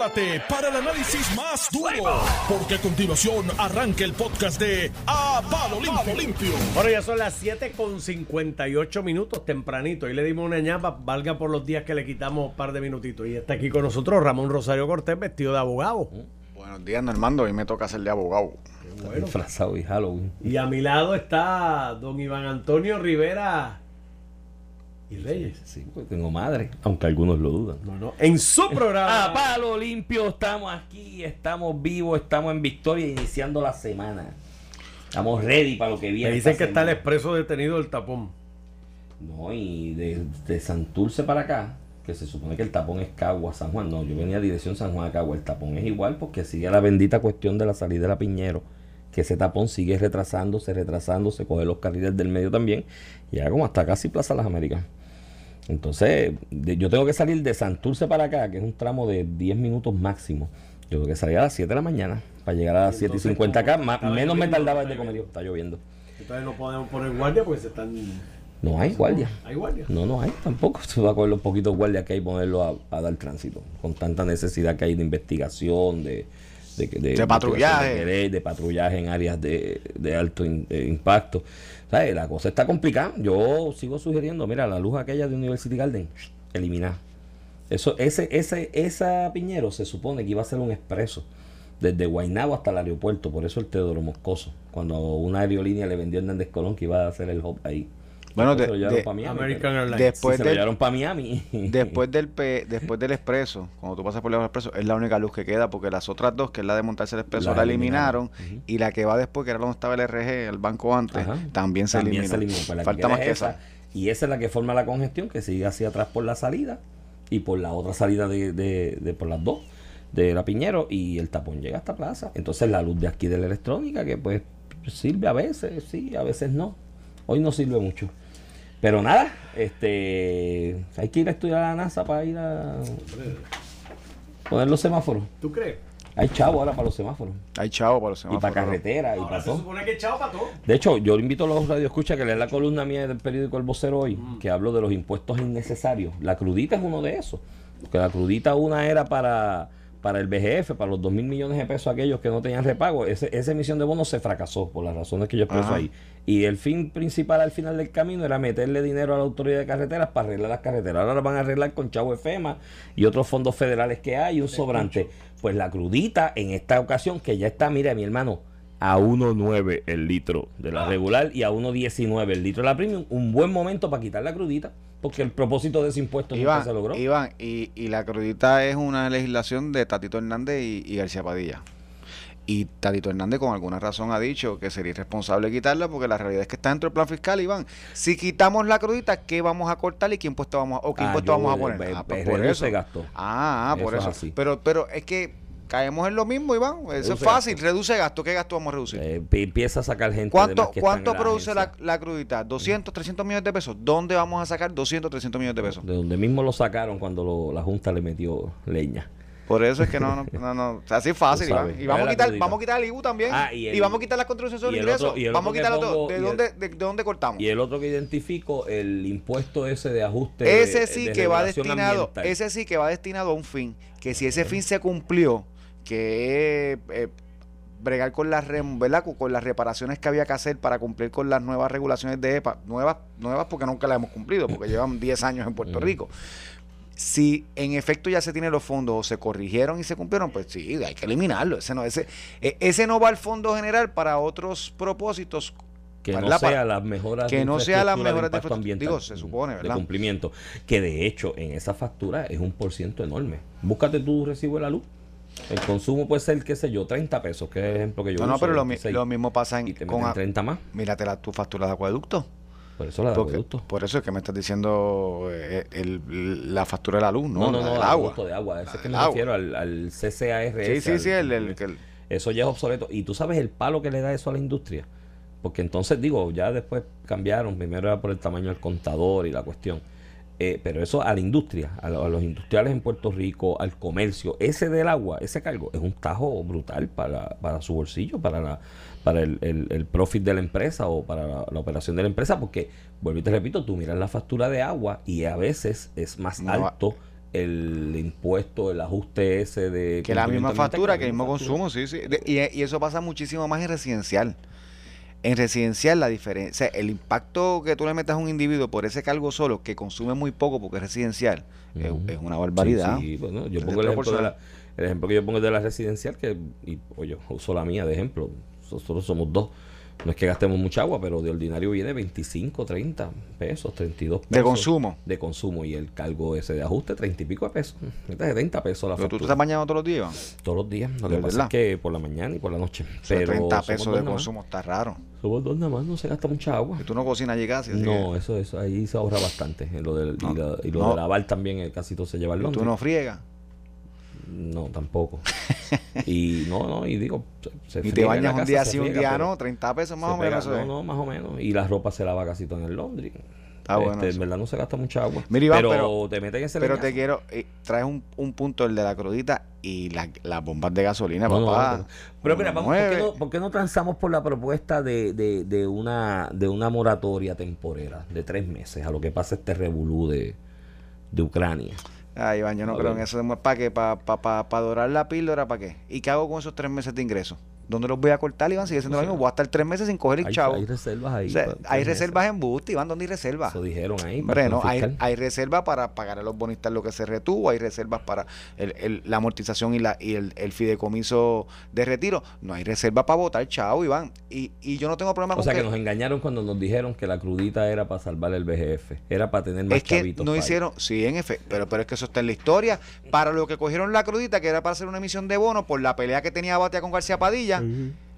prepárate para el análisis más duro, porque a continuación arranca el podcast de A Palo Limpio. Limpio. Bueno, ya son las 7 con 58 minutos, tempranito. Y le dimos una ñapa, valga por los días que le quitamos un par de minutitos. Y está aquí con nosotros Ramón Rosario Cortés, vestido de abogado. Buenos días, Normando. Hoy me toca ser de abogado. Bueno. Disfrazado y Halloween. Y a mi lado está don Iván Antonio Rivera y Reyes. Sí, pues tengo madre, aunque algunos lo dudan. No, no, en su programa. A palo limpio, estamos aquí, estamos vivos, estamos en victoria, iniciando la semana. Estamos ready para lo que viene. Me dicen que está el expreso detenido del tapón. No, y de, de Santurce para acá, que se supone que el tapón es Cagua, San Juan. No, yo venía a dirección San Juan a Cagua. El tapón es igual porque sigue la bendita cuestión de la salida de la Piñero. Que ese tapón sigue retrasándose, retrasándose, coge los carriles del medio también. Y ya como hasta casi Plaza Las Américas. Entonces, de- yo tengo que salir de Santurce para acá, que es un tramo de 10 minutos máximo. Yo tengo que salir a las 7 de la mañana para llegar a las 7 y entonces, 50 acá. está menos me tardaba el de comedio. Está lloviendo. Entonces no podemos poner guardia porque se están. No hay guardia. ¿Hay guardia? No, no hay tampoco. Se va a coger los poquitos guardias que hay y ponerlo a, a dar tránsito. Con tanta necesidad que hay de investigación, de, de, de- De patrullaje. De, patrullaje en áreas de, de alto in- de impacto. La cosa está complicada. Yo sigo sugiriendo, mira, la luz aquella de University Garden, eliminar. Eso, ese, ese, esa Piñero se supone que iba a ser un expreso desde Guaynabo hasta el aeropuerto, por eso el Teodoro Moscoso, cuando una aerolínea le vendió a Hernández Colón que iba a hacer el hub ahí. Bueno, Después de- se lo llevaron de- pa' Miami, American pero- Airlines. Después Sí, se lo del- llevaron para Miami. Después del pe- después del expreso, cuando tú pasas por el expreso, es la única luz que queda, porque las otras dos, que es la de montarse el expreso, La la, eliminaron. y la que va después, que era donde estaba el RG, el banco antes, Ajá. también se También eliminó. se eliminó. Pues Falta más que esa. esa. Y esa es la que forma la congestión, que sigue hacia atrás por la salida y por la otra salida de, de- de- por las dos, de la Piñero, y el tapón llega hasta Plaza. Entonces la luz de aquí de la electrónica, que pues sirve a veces, sí, a veces no. Hoy no sirve mucho. Pero nada, este hay que ir a estudiar a la NASA para ir a poner los semáforos. ¿Tú crees? Hay chavo ahora para los semáforos. Hay chavo para los Y semáforos. para carretera y Ahora para se todo. supone que echado para todo. De hecho, yo le invito a los radioescuchas que lean la columna mía del periódico El Vocero hoy, Mm. que hablo de los impuestos innecesarios. La crudita es uno de esos. Porque la crudita una era para, para el BGF, para los 2 mil millones de pesos aquellos que no tenían repago. Ese- esa emisión de bonos se fracasó por las razones que yo expreso Ajá. ahí. Y el fin principal al final del camino era meterle dinero a la autoridad de carreteras para arreglar las carreteras. Ahora las van a arreglar con Chavo FEMA y otros fondos federales que hay, un sobrante. Pues la crudita en esta ocasión, que ya está, mira mi hermano, a 1.9 el litro de la regular y a 1.19 el litro de la premium, un buen momento para quitar la crudita, porque el propósito de ese impuesto nunca Iván, se logró. Iván, y, y la crudita es una legislación de Tatito Hernández y, y García Padilla. Y Tatito Hernández con alguna razón ha dicho que sería irresponsable quitarla porque la realidad es que está dentro del plan fiscal, Iván. Si quitamos la crudita, ¿qué vamos a cortar y qué impuesto vamos a, o qué Ah, impuesto yo, vamos a poner? Ah, pues por eso. gasto. Ah, ah, por Eso es eso. así. Pero, pero es que caemos en lo mismo, Iván. Eso Reduce es fácil. gasto. Reduce gasto. ¿Qué gasto vamos a reducir? Eh, pi- empieza a sacar gente. de ¿Cuánto, más que cuánto produce la, agencia. la crudita? ¿200, 300 millones de pesos? ¿Dónde vamos a sacar 200, 300 millones de pesos? De donde mismo lo sacaron cuando lo- la Junta le metió leña. Por eso es que no, no, no, no. O sea, así es fácil. Iván. Y vamos a, quitar, vamos a quitar el IBU también. Ah, y, vamos a quitar las contribuciones sobre ingresos. vamos a quitar todo. pongo- ¿De el- dónde, de, de dónde cortamos? Y el otro que identifico, el impuesto ese de ajuste. ese sí de que va destinado, ambiental. ese sí que va destinado a un fin. Que si ese fin se cumplió, que es eh, bregar con las. Con, las reparaciones que había que hacer para cumplir con las nuevas regulaciones de EPA, nuevas, nuevas porque nunca las hemos cumplido, porque llevan 10 años en Puerto Ujú. Rico. Si en efecto ya se tienen los fondos o se corrigieron y se cumplieron, pues sí, hay que eliminarlo. Ese no, ese, e- ese no va al fondo general para otros propósitos que no sea las mejoras que de no sea las de mejoras de impacto ambiental, Digo, se supone, de ¿verdad? cumplimiento que de hecho en esa factura es un por ciento enorme búscate tu recibo de la luz el consumo puede ser qué sé yo 30 pesos que es el ejemplo que yo No, no, uso, pero lo, 26, lo mismo pasa en, y te con meten a- 30 más Mírate la, tu factura de acueducto. Por eso la de Porque- acueducto por eso es que me estás diciendo eh, el- la factura de la luz, no ¿no? no no, de agua. de agua ese es que me agua. refiero al, al CCARS Sí, sí, al- sí, el, el- el- eso ya es obsoleto y tú sabes el palo que le da eso a la industria porque entonces digo ya después cambiaron primero era por el tamaño del contador y la cuestión Eh, pero eso a la industria, a, lo- a los industriales en Puerto Rico, al comercio, ese del agua, ese cargo, es un tajo brutal para, para su bolsillo, para la, para el, el- el profit de la empresa o para la, la operación de la empresa, porque, vuelvo y te repito, tú miras la factura de agua y a veces es más No, alto el impuesto, el ajuste ese de... Que la misma factura, que el mismo consumo, sí, sí. De- y, y eso pasa muchísimo más en residencial. En residencial la diferencia, el impacto que tú le metas a un individuo por ese cargo solo, que consume muy poco porque es residencial, es- una barbaridad. Sí, sí, bueno, yo pongo el ejemplo, de la, el ejemplo que yo pongo es de la residencial, que y, oye, uso la mía de ejemplo. Nosotros somos dos. No es que gastemos mucha agua, pero de ordinario viene 25, 30 pesos, 32 pesos. De consumo. De consumo. Y el cargo ese de ajuste, 30 y pico de pesos. Es de 70 pesos la Pero tú te factura. estás bañando todos los días. Todos los días. Lo ¿De que pasa verdad? es que por la mañana y por la noche. O sea, Pero 30 somos pesos de consumo está raro. Somos dos nada más, no se gasta mucha agua. Y tú no cocinas allí casi. No, que- eso, eso, ahí se ahorra bastante. En lo del, No, y, la- y lo no. de lavar también, eh, casi todo se lleva al y tú no friegas. No, tampoco. y no, no, y digo, se, se Y te bañas la un día sí, un día no. 30 pesos más o menos. pega- no, no, más o menos. Y la ropa se lava casi todo en el laundry. Está bueno Este, eso. En verdad no se gasta mucha agua. Mira, Iván, pero, pero- te meten ese Pero te quiero, eh, traes un, un punto, el de la crudita y la- las bombas de gasolina, No, papá. no, pero mira, vamos, ¿por, qué no, por qué no transamos por la propuesta de, de, de una, de una moratoria temporera de tres meses a lo que pasa este revolú de, de Ucrania? Ay, Iván, yo no creo en eso. ¿Para qué? ¿Para pa, pa, dorar la píldora? ¿Para qué? ¿Y qué hago con esos tres meses de ingreso? ¿Dónde los voy a cortar, Iván? Sigue siendo O lo sea, mismo. Voy a estar tres meses sin coger el Hay, chavo. hay reservas ahí. O sea, pa- hay reservas en Busti, Iván. ¿Dónde hay reservas? Eso dijeron ahí. Hombre, no, hay, hay reservas para pagar a los bonistas lo que se retuvo, hay reservas para el- el- la amortización y, la, y el, el fideicomiso de retiro. No hay reserva para votar, chao, Iván. Y, y yo no tengo problema O con sea que que, nos engañaron cuando nos dijeron que la crudita era para salvar el BGF. Era para tener más es que no hicieron, sí, en efecto, pero, pero es que eso está en la historia. Para lo que cogieron la crudita, que era para hacer una emisión de bono por la pelea que tenía Batia con García Padilla,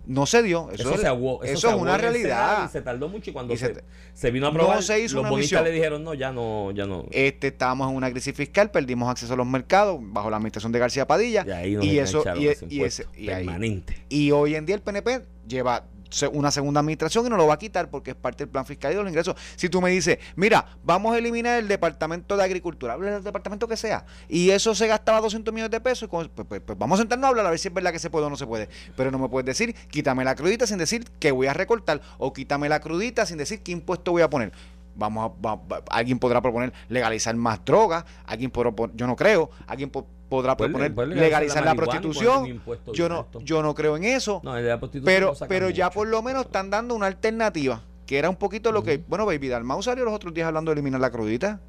no se dio. Eso, Eso, se aguó. eso se es una realidad. Y se tardó mucho y cuando Y se se, te- se vino a No aprobar, se hizo los bonistas le dijeron, no, ya no, ya no. Este, estábamos en una crisis fiscal, perdimos acceso a los mercados bajo la administración de García Padilla. y ahí nos y eso, y, ese y ese- impuesto y ahí- permanente. Y hoy en día el PNP lleva una segunda administración y no lo va a quitar porque es parte del plan fiscal y de los ingresos. Si tú me dices, mira, vamos a eliminar el departamento de agricultura, habla del departamento que sea, y eso se gastaba 200 millones de pesos, con- pues, pues- pues vamos a sentarnos a hablar a ver si es verdad que se puede o no se puede. Pero no me puedes decir, quítame la crudita sin decir que voy a recortar, o quítame la crudita sin decir qué impuesto voy a poner. Vamos a, va- alguien podrá proponer legalizar más drogas, alguien podrá yo no creo, alguien po- podrá proponer puede legalizar la, prostitución. Yo no, yo no creo en eso. No, la Pero, pero ya por lo menos están dando una alternativa, que era un poquito lo que, bueno, Baby Dalmau salió los otros días hablando de eliminar la crudita.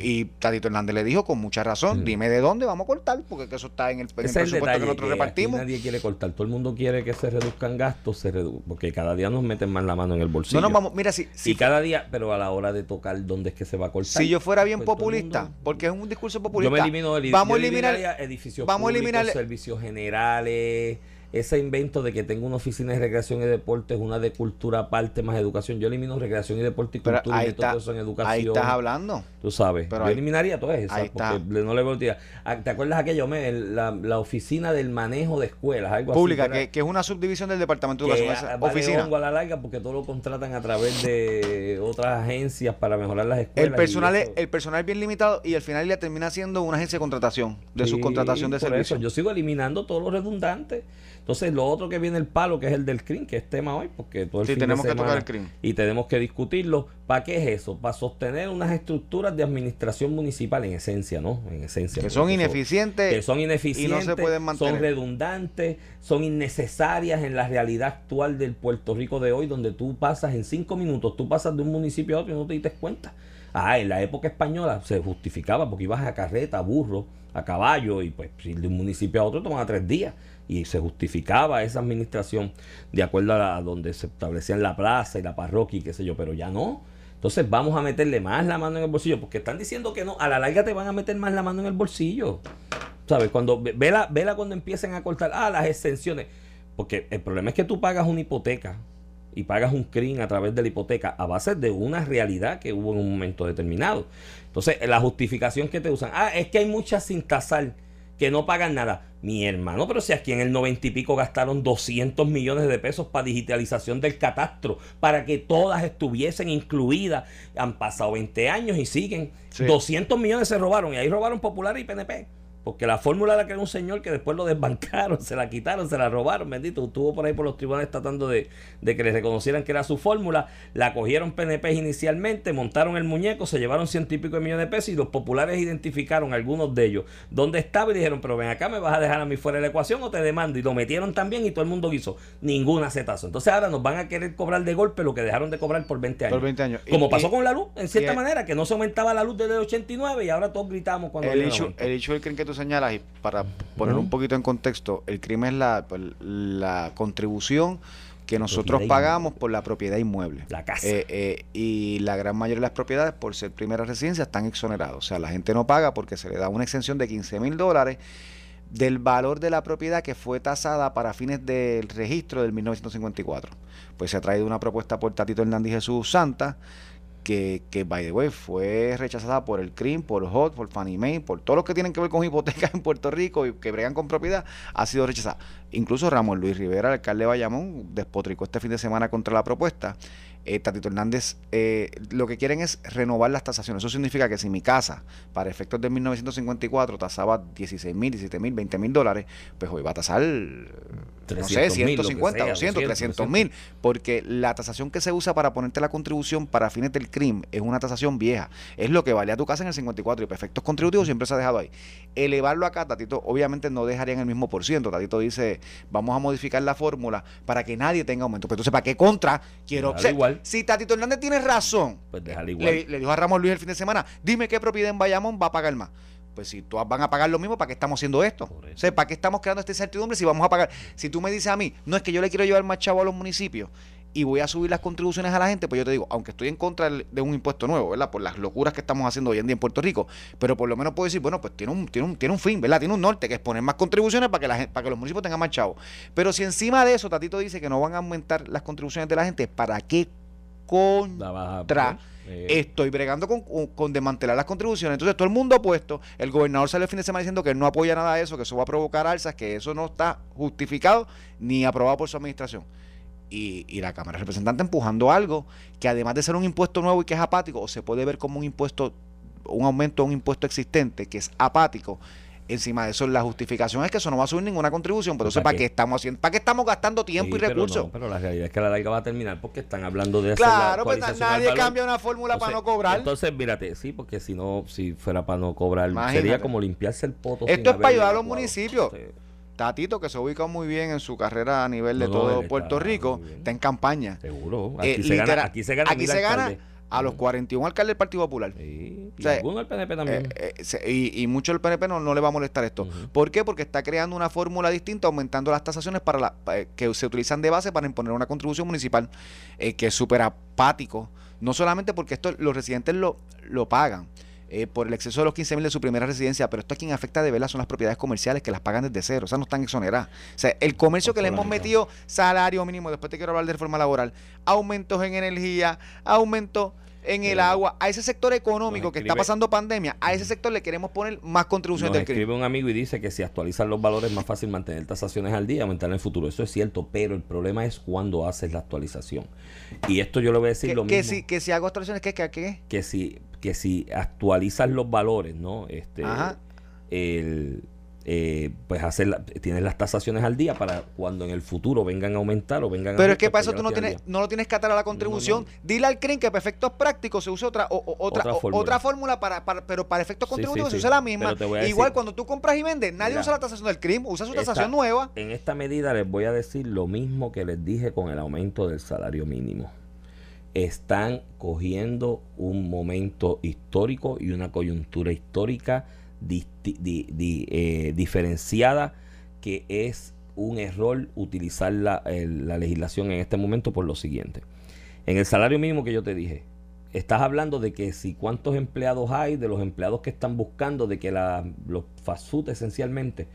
Y, Tatito Hernández le dijo con mucha razón, dime de dónde vamos a cortar, porque que eso está en el, en el Ese es el presupuesto que nosotros que repartimos. nadie quiere cortar. Todo el mundo quiere que se reduzcan gastos, se redu- porque cada día nos meten más la mano en el bolsillo. No nos vamos, mira, si, si, y cada día, pero a la hora de tocar dónde es que se va a cortar. si yo fuera bien pues populista, mundo- porque es un discurso Yo populista, me elimino el vamos a yo eliminar, edificios vamos a públicos, eliminar- servicios generales, ese invento de que tengo una oficina de recreación y deportes, una de cultura aparte más educación. Yo elimino recreación y deporte y pero cultura y está, todo eso en educación. ahí estás hablando. Tú sabes, Pero yo ahí- eliminaría ahí está. porque le- no le veo utilidad. Ah, ¿Te acuerdas aquello, me, la, la oficina del manejo de escuelas? Algo Pública, así, que, que es una subdivisión del Departamento de Educación, esa vale oficina. a la larga porque todo lo contratan a través de otras agencias para mejorar las escuelas. El personal, es, eso- el personal es bien limitado y al final ya termina siendo una agencia de contratación, de Sí, subcontratación de servicios. eso, Yo sigo eliminando todo lo redundante. Entonces, lo otro que viene el palo, que es el del CRIM, que es tema hoy, porque todo el Sí, fin de tenemos que tocar semana- el CRIM. Y tenemos que discutirlo. ¿Para qué es eso? Para sostener unas estructuras de administración municipal, en esencia, ¿no? En esencia. que son ineficientes. que son ineficientes, y no se pueden mantener. son redundantes, son innecesarias en la realidad actual del Puerto Rico de hoy, donde tú pasas en cinco minutos, tú pasas de un municipio a otro y no te diste cuenta. Ah, en la época española se justificaba porque ibas a carreta, a burro, a caballo, y pues si de un municipio a otro tomaba tres días. Y se justificaba esa administración de acuerdo a, donde se establecían la plaza y la parroquia y qué sé yo, pero ya no. Entonces vamos a meterle más la mano en el bolsillo, porque están diciendo que no, a la larga te van a meter más la mano en el bolsillo. ¿Sabes? Cuando ve- vela, vela cuando empiecen a cortar, ah, las exenciones. Porque el problema es que tú pagas una hipoteca y pagas un CRIM a través de la hipoteca a base de una realidad que hubo en un momento determinado. Entonces, la justificación que te usan, ah, es que hay muchas sin tasar que no pagan nada. Mi hermano, pero si aquí en el noventa y pico gastaron 200 millones de pesos para digitalización del catastro, para que todas estuviesen incluidas. Han pasado 20 años y siguen. Sí. 200 millones se robaron y ahí robaron Popular y PNP. Porque la fórmula la creó un señor que después lo desbancaron, se la quitaron, se la robaron, bendito. Estuvo por ahí por los tribunales tratando de, de que le reconocieran que era su fórmula. La cogieron PNP inicialmente, montaron el muñeco, se llevaron ciento y pico de millones de pesos y los populares identificaron algunos de ellos dónde estaba y dijeron, pero ven acá, me vas a dejar a mí fuera de la ecuación o te demando. Y lo metieron también y todo el mundo hizo ningún acetazo. Entonces ahora nos van a querer cobrar de golpe lo que dejaron de cobrar por 20 años. Por 20 años. Como Y- pasó y- con la luz, en cierta y- manera, que no se aumentaba la luz desde el 89 y ahora todos gritamos cuando El hecho, el hecho del crimen que tú señalas, y para poner un poquito en contexto, el crimen es la, pues, la contribución que nosotros pagamos por la propiedad inmueble. La casa. Eh, eh, y la gran mayoría de las propiedades, por ser primera residencia, están exoneradas. O sea, la gente no paga porque se le da una exención de 15 mil dólares del valor de la propiedad que fue tasada para fines del registro del 1954. Pues se ha traído una propuesta por Tatito Hernández Jesús Santa, que, que, by the way, fue rechazada por el CRIM, por HOT, por Fannie Mae, por todos los que tienen que ver con hipotecas en Puerto Rico y que bregan con propiedad, ha sido rechazada. Incluso Ramón Luis Rivera, el alcalde de Bayamón, despotricó este fin de semana contra la propuesta. Eh, Tatito Hernández, eh, lo que quieren es renovar las tasaciones. Eso significa que si mi casa, para efectos de 1954, tasaba 16 mil, 17 mil, 20 mil dólares, pues hoy va a tasar, no sé, 300.000, lo que 150, sea, 200, 300 mil, porque la tasación que se usa para ponerte la contribución para fines del crimen es una tasación vieja. Es lo que valía tu casa en el 54 y para efectos contributivos siempre se ha dejado ahí. Elevarlo acá, Tatito, obviamente no dejarían el mismo por ciento. Tatito dice, vamos a modificar la fórmula para que nadie tenga aumento. Pero entonces, ¿para qué contra? Quiero... Déjalo o sea, igual. Si Tatito Hernández tiene razón, Pues déjalo igual. le, le dijo a Ramón Luis el fin de semana, dime qué propiedad en Bayamón va a pagar más. Pues si todas van a pagar lo mismo, ¿para qué estamos haciendo esto? O sea, ¿para qué estamos creando esta incertidumbre si vamos a pagar? Si tú me dices a mí, no es que yo le quiero llevar más chavo a los municipios y voy a subir las contribuciones a la gente, pues yo te digo, aunque estoy en contra de un impuesto nuevo, ¿verdad? Por las locuras que estamos haciendo hoy en día en Puerto Rico, pero por lo menos puedo decir, bueno, pues tiene un, tiene un, tiene un fin, ¿verdad? Tiene un norte, que es poner más contribuciones para que, la gente, para que los municipios tengan más chavos. Pero si encima de eso, Tatito dice que no van a aumentar las contribuciones de la gente, ¿para qué contra eh, estoy bregando con, con- desmantelar las contribuciones. Entonces todo el mundo opuesto. El gobernador salió el fin de semana diciendo que él no apoya nada de eso, que eso va a provocar alzas, que eso no está justificado ni aprobado por su administración. Y, y la Cámara de Representantes empujando algo que además de ser un impuesto nuevo y que es apático, o se puede ver como un impuesto, un aumento a un impuesto existente que es apático. Encima de eso, la justificación es que eso no va a subir ninguna contribución. Pero entonces, ¿para ¿para qué? qué estamos haciendo? ¿Para qué estamos gastando tiempo sí, y pero recursos? no, Pero, la realidad es que la larga va a terminar porque están hablando de claro, pues nadie cambia una fórmula para no cobrar. Entonces, mírate, sí, porque si no, si fuera para no cobrar, Imagínate. sería como limpiarse el poto. Esto es para ayudar a los municipios. Sí. Tatito, que se ubica muy bien en su carrera a nivel de No, todo Puerto Rico, está en campaña. Seguro. Eh, Aquí, se gana, aquí se gana. aquí se gana. A los Mm. 41 alcaldes del Partido Popular. Sí, y O sea, PNP también. Eh, eh, y, y mucho el PNP no, no le va a molestar esto. ¿Por qué? Porque está creando una fórmula distinta, aumentando las tasaciones para la, eh, que se utilizan de base para imponer una contribución municipal, que es súper apático. No solamente porque esto los residentes lo, lo pagan. Eh, por el exceso de los 15 mil de su primera residencia, pero esto a quien afecta de verdad son las propiedades comerciales que las pagan desde cero, o sea, no están exoneradas. O sea, el comercio que le hemos metido salario mínimo, después te quiero hablar de reforma laboral, aumentos en energía, aumentos en el agua, a ese sector económico que está pasando pandemia, a ese sector le queremos poner más contribuciones del crimen. escribe un amigo y dice que si actualizan los valores es más fácil mantener tasaciones al día aumentar en el futuro. Eso es cierto, pero el problema es cuando haces la actualización. Y esto yo le voy a decir Que, lo que mismo. si, que si hago actualizaciones, ¿qué? ¿Qué? ¿Qué? que si que si actualizas los valores, ¿no? Este, Ajá. el, eh, pues hacer la- tienes las tasaciones al día para cuando en el futuro vengan a aumentar o vengan a Pero es que para eso tú no tienes, no lo tienes que atar a la contribución. No, no. Dile al CRIM que para efectos prácticos se use otra, o- o- otra, Otra fórmula. otra fórmula, para, para- pero para efectos Sí, sí, contributivos se sí. usa la misma. Igual decir- cuando tú compras y vendes, nadie Mira, usa la tasación del CRIM, usa su Esta- tasación nueva. En esta medida les voy a decir lo mismo que les dije con el aumento del salario mínimo. Están cogiendo un momento histórico y una coyuntura histórica eh, diferenciada que es un error utilizar la, la legislación en este momento por lo siguiente. En el salario mínimo que yo te dije, estás hablando de que si cuántos empleados hay, de los empleados que están buscando, de que la- los food esencialmente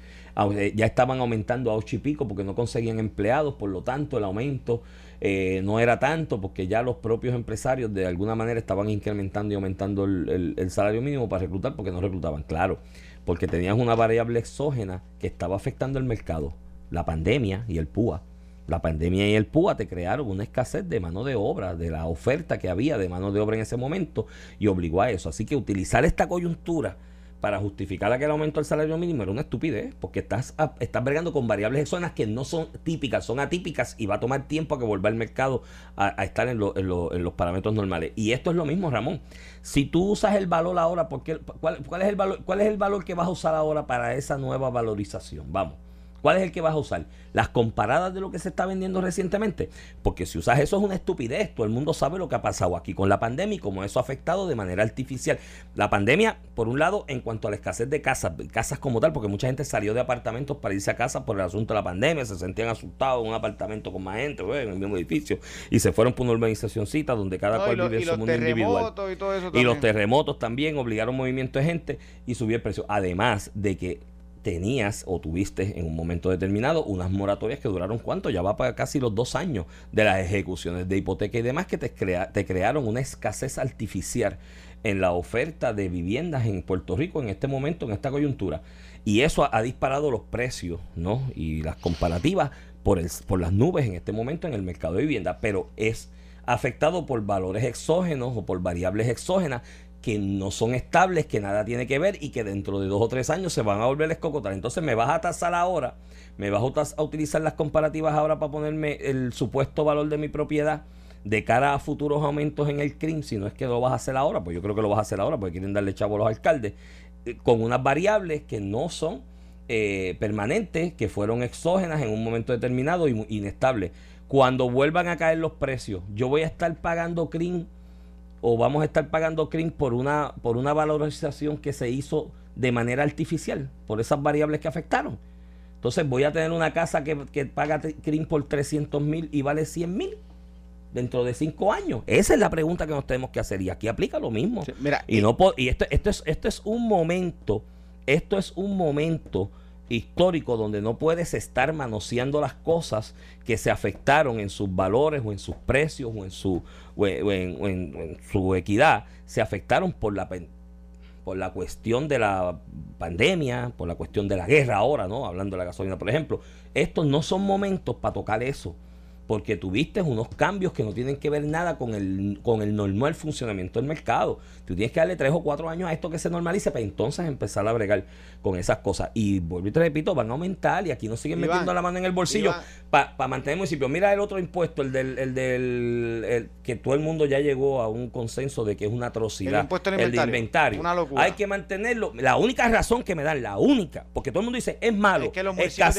eh, ya estaban aumentando a ocho y pico porque no conseguían empleados, por lo tanto el aumento eh, no era tanto porque ya los propios empresarios de alguna manera estaban incrementando y aumentando el, el- salario mínimo para reclutar porque no reclutaban, claro, porque tenías una variable exógena que estaba afectando el mercado, la pandemia y el PUA. La pandemia y el PUA te crearon una escasez de mano de obra, de la oferta que había de mano de obra en ese momento y obligó a eso. Así que utilizar esta coyuntura para justificar aquel aumento del salario mínimo era una estupidez, porque estás, estás bregando con variables exógenas que no son típicas, son atípicas y va a tomar tiempo a que vuelva el mercado a, estar en, en, los parámetros normales. Y esto es lo mismo, Ramón. Si tú usas el valor ahora, porque, ¿cuál, cuál, es el valor, ¿cuál es el valor que vas a usar ahora para esa nueva valorización? Vamos. ¿Cuál es el que vas a usar? Las comparadas de lo que se está vendiendo recientemente. Porque si usas eso es una estupidez. Todo el mundo sabe lo que ha pasado aquí con la pandemia y cómo eso ha afectado de manera artificial. La pandemia, por un lado, en cuanto a la escasez de casas, casas como tal, porque mucha gente salió de apartamentos para irse a casa por el asunto de la pandemia, se sentían asustados en un apartamento con más gente, en el mismo edificio, y se fueron por una urbanizacióncita donde cada cual vive su mundo individual. Y, y los terremotos también obligaron movimiento de gente y subió el precio. Además de que tenías o tuviste en un momento determinado unas moratorias que duraron cuánto, ya va para casi los dos años de las ejecuciones de hipoteca y demás que te, crea, te crearon una escasez artificial en la oferta de viviendas en Puerto Rico en este momento, en esta coyuntura. Y eso ha, disparado los precios ¿no? y las comparativas por las nubes en este momento en el mercado de vivienda, pero es afectado por valores exógenos o por variables exógenas que no son estables, que nada tiene que ver y que dentro de dos o tres años se van a volver a escocotar. Entonces me vas a tasar ahora, me vas a, utilizar las comparativas ahora para ponerme el supuesto valor de mi propiedad de cara a futuros aumentos en el CRIM, si no es que lo vas a hacer ahora, pues yo creo que lo vas a hacer ahora porque quieren darle chavo a los alcaldes, eh, con unas variables que no son eh, permanentes, que fueron exógenas en un momento determinado y inestables. Cuando vuelvan a caer los precios, yo voy a estar pagando CRIM o vamos a estar pagando CRIM por una, por una valorización que se hizo de manera artificial, por esas variables que afectaron. Entonces voy a tener una casa que, paga CRIM por 300 mil y vale 100 mil dentro de cinco años. Esa es la pregunta que nos tenemos que hacer y aquí aplica lo mismo. mira, y, no y esto, esto, es, esto es un momento, esto es un momento histórico donde no puedes estar manoseando las cosas que se afectaron en sus valores o en sus precios o en su, en, su equidad, se afectaron por la, por la cuestión de la pandemia, por la cuestión de la guerra ahora, ¿no? Hablando de la gasolina, por ejemplo. Estos no son momentos para tocar eso porque tuviste unos cambios que no tienen que ver nada con el, con el normal funcionamiento del mercado. Tú tienes que darle tres o cuatro años a esto que se normalice para entonces empezar a bregar con esas cosas. Y vuelvo y te repito, van a aumentar y aquí nos siguen metiendo la mano en el bolsillo para mantener el municipio. Mira el otro impuesto, el del, el del que todo el mundo ya llegó a un consenso de que es una atrocidad. El impuesto el inventario. Una locura. Hay que mantenerlo. La única razón que me dan, la única, porque todo el mundo dice es malo, es que los municipios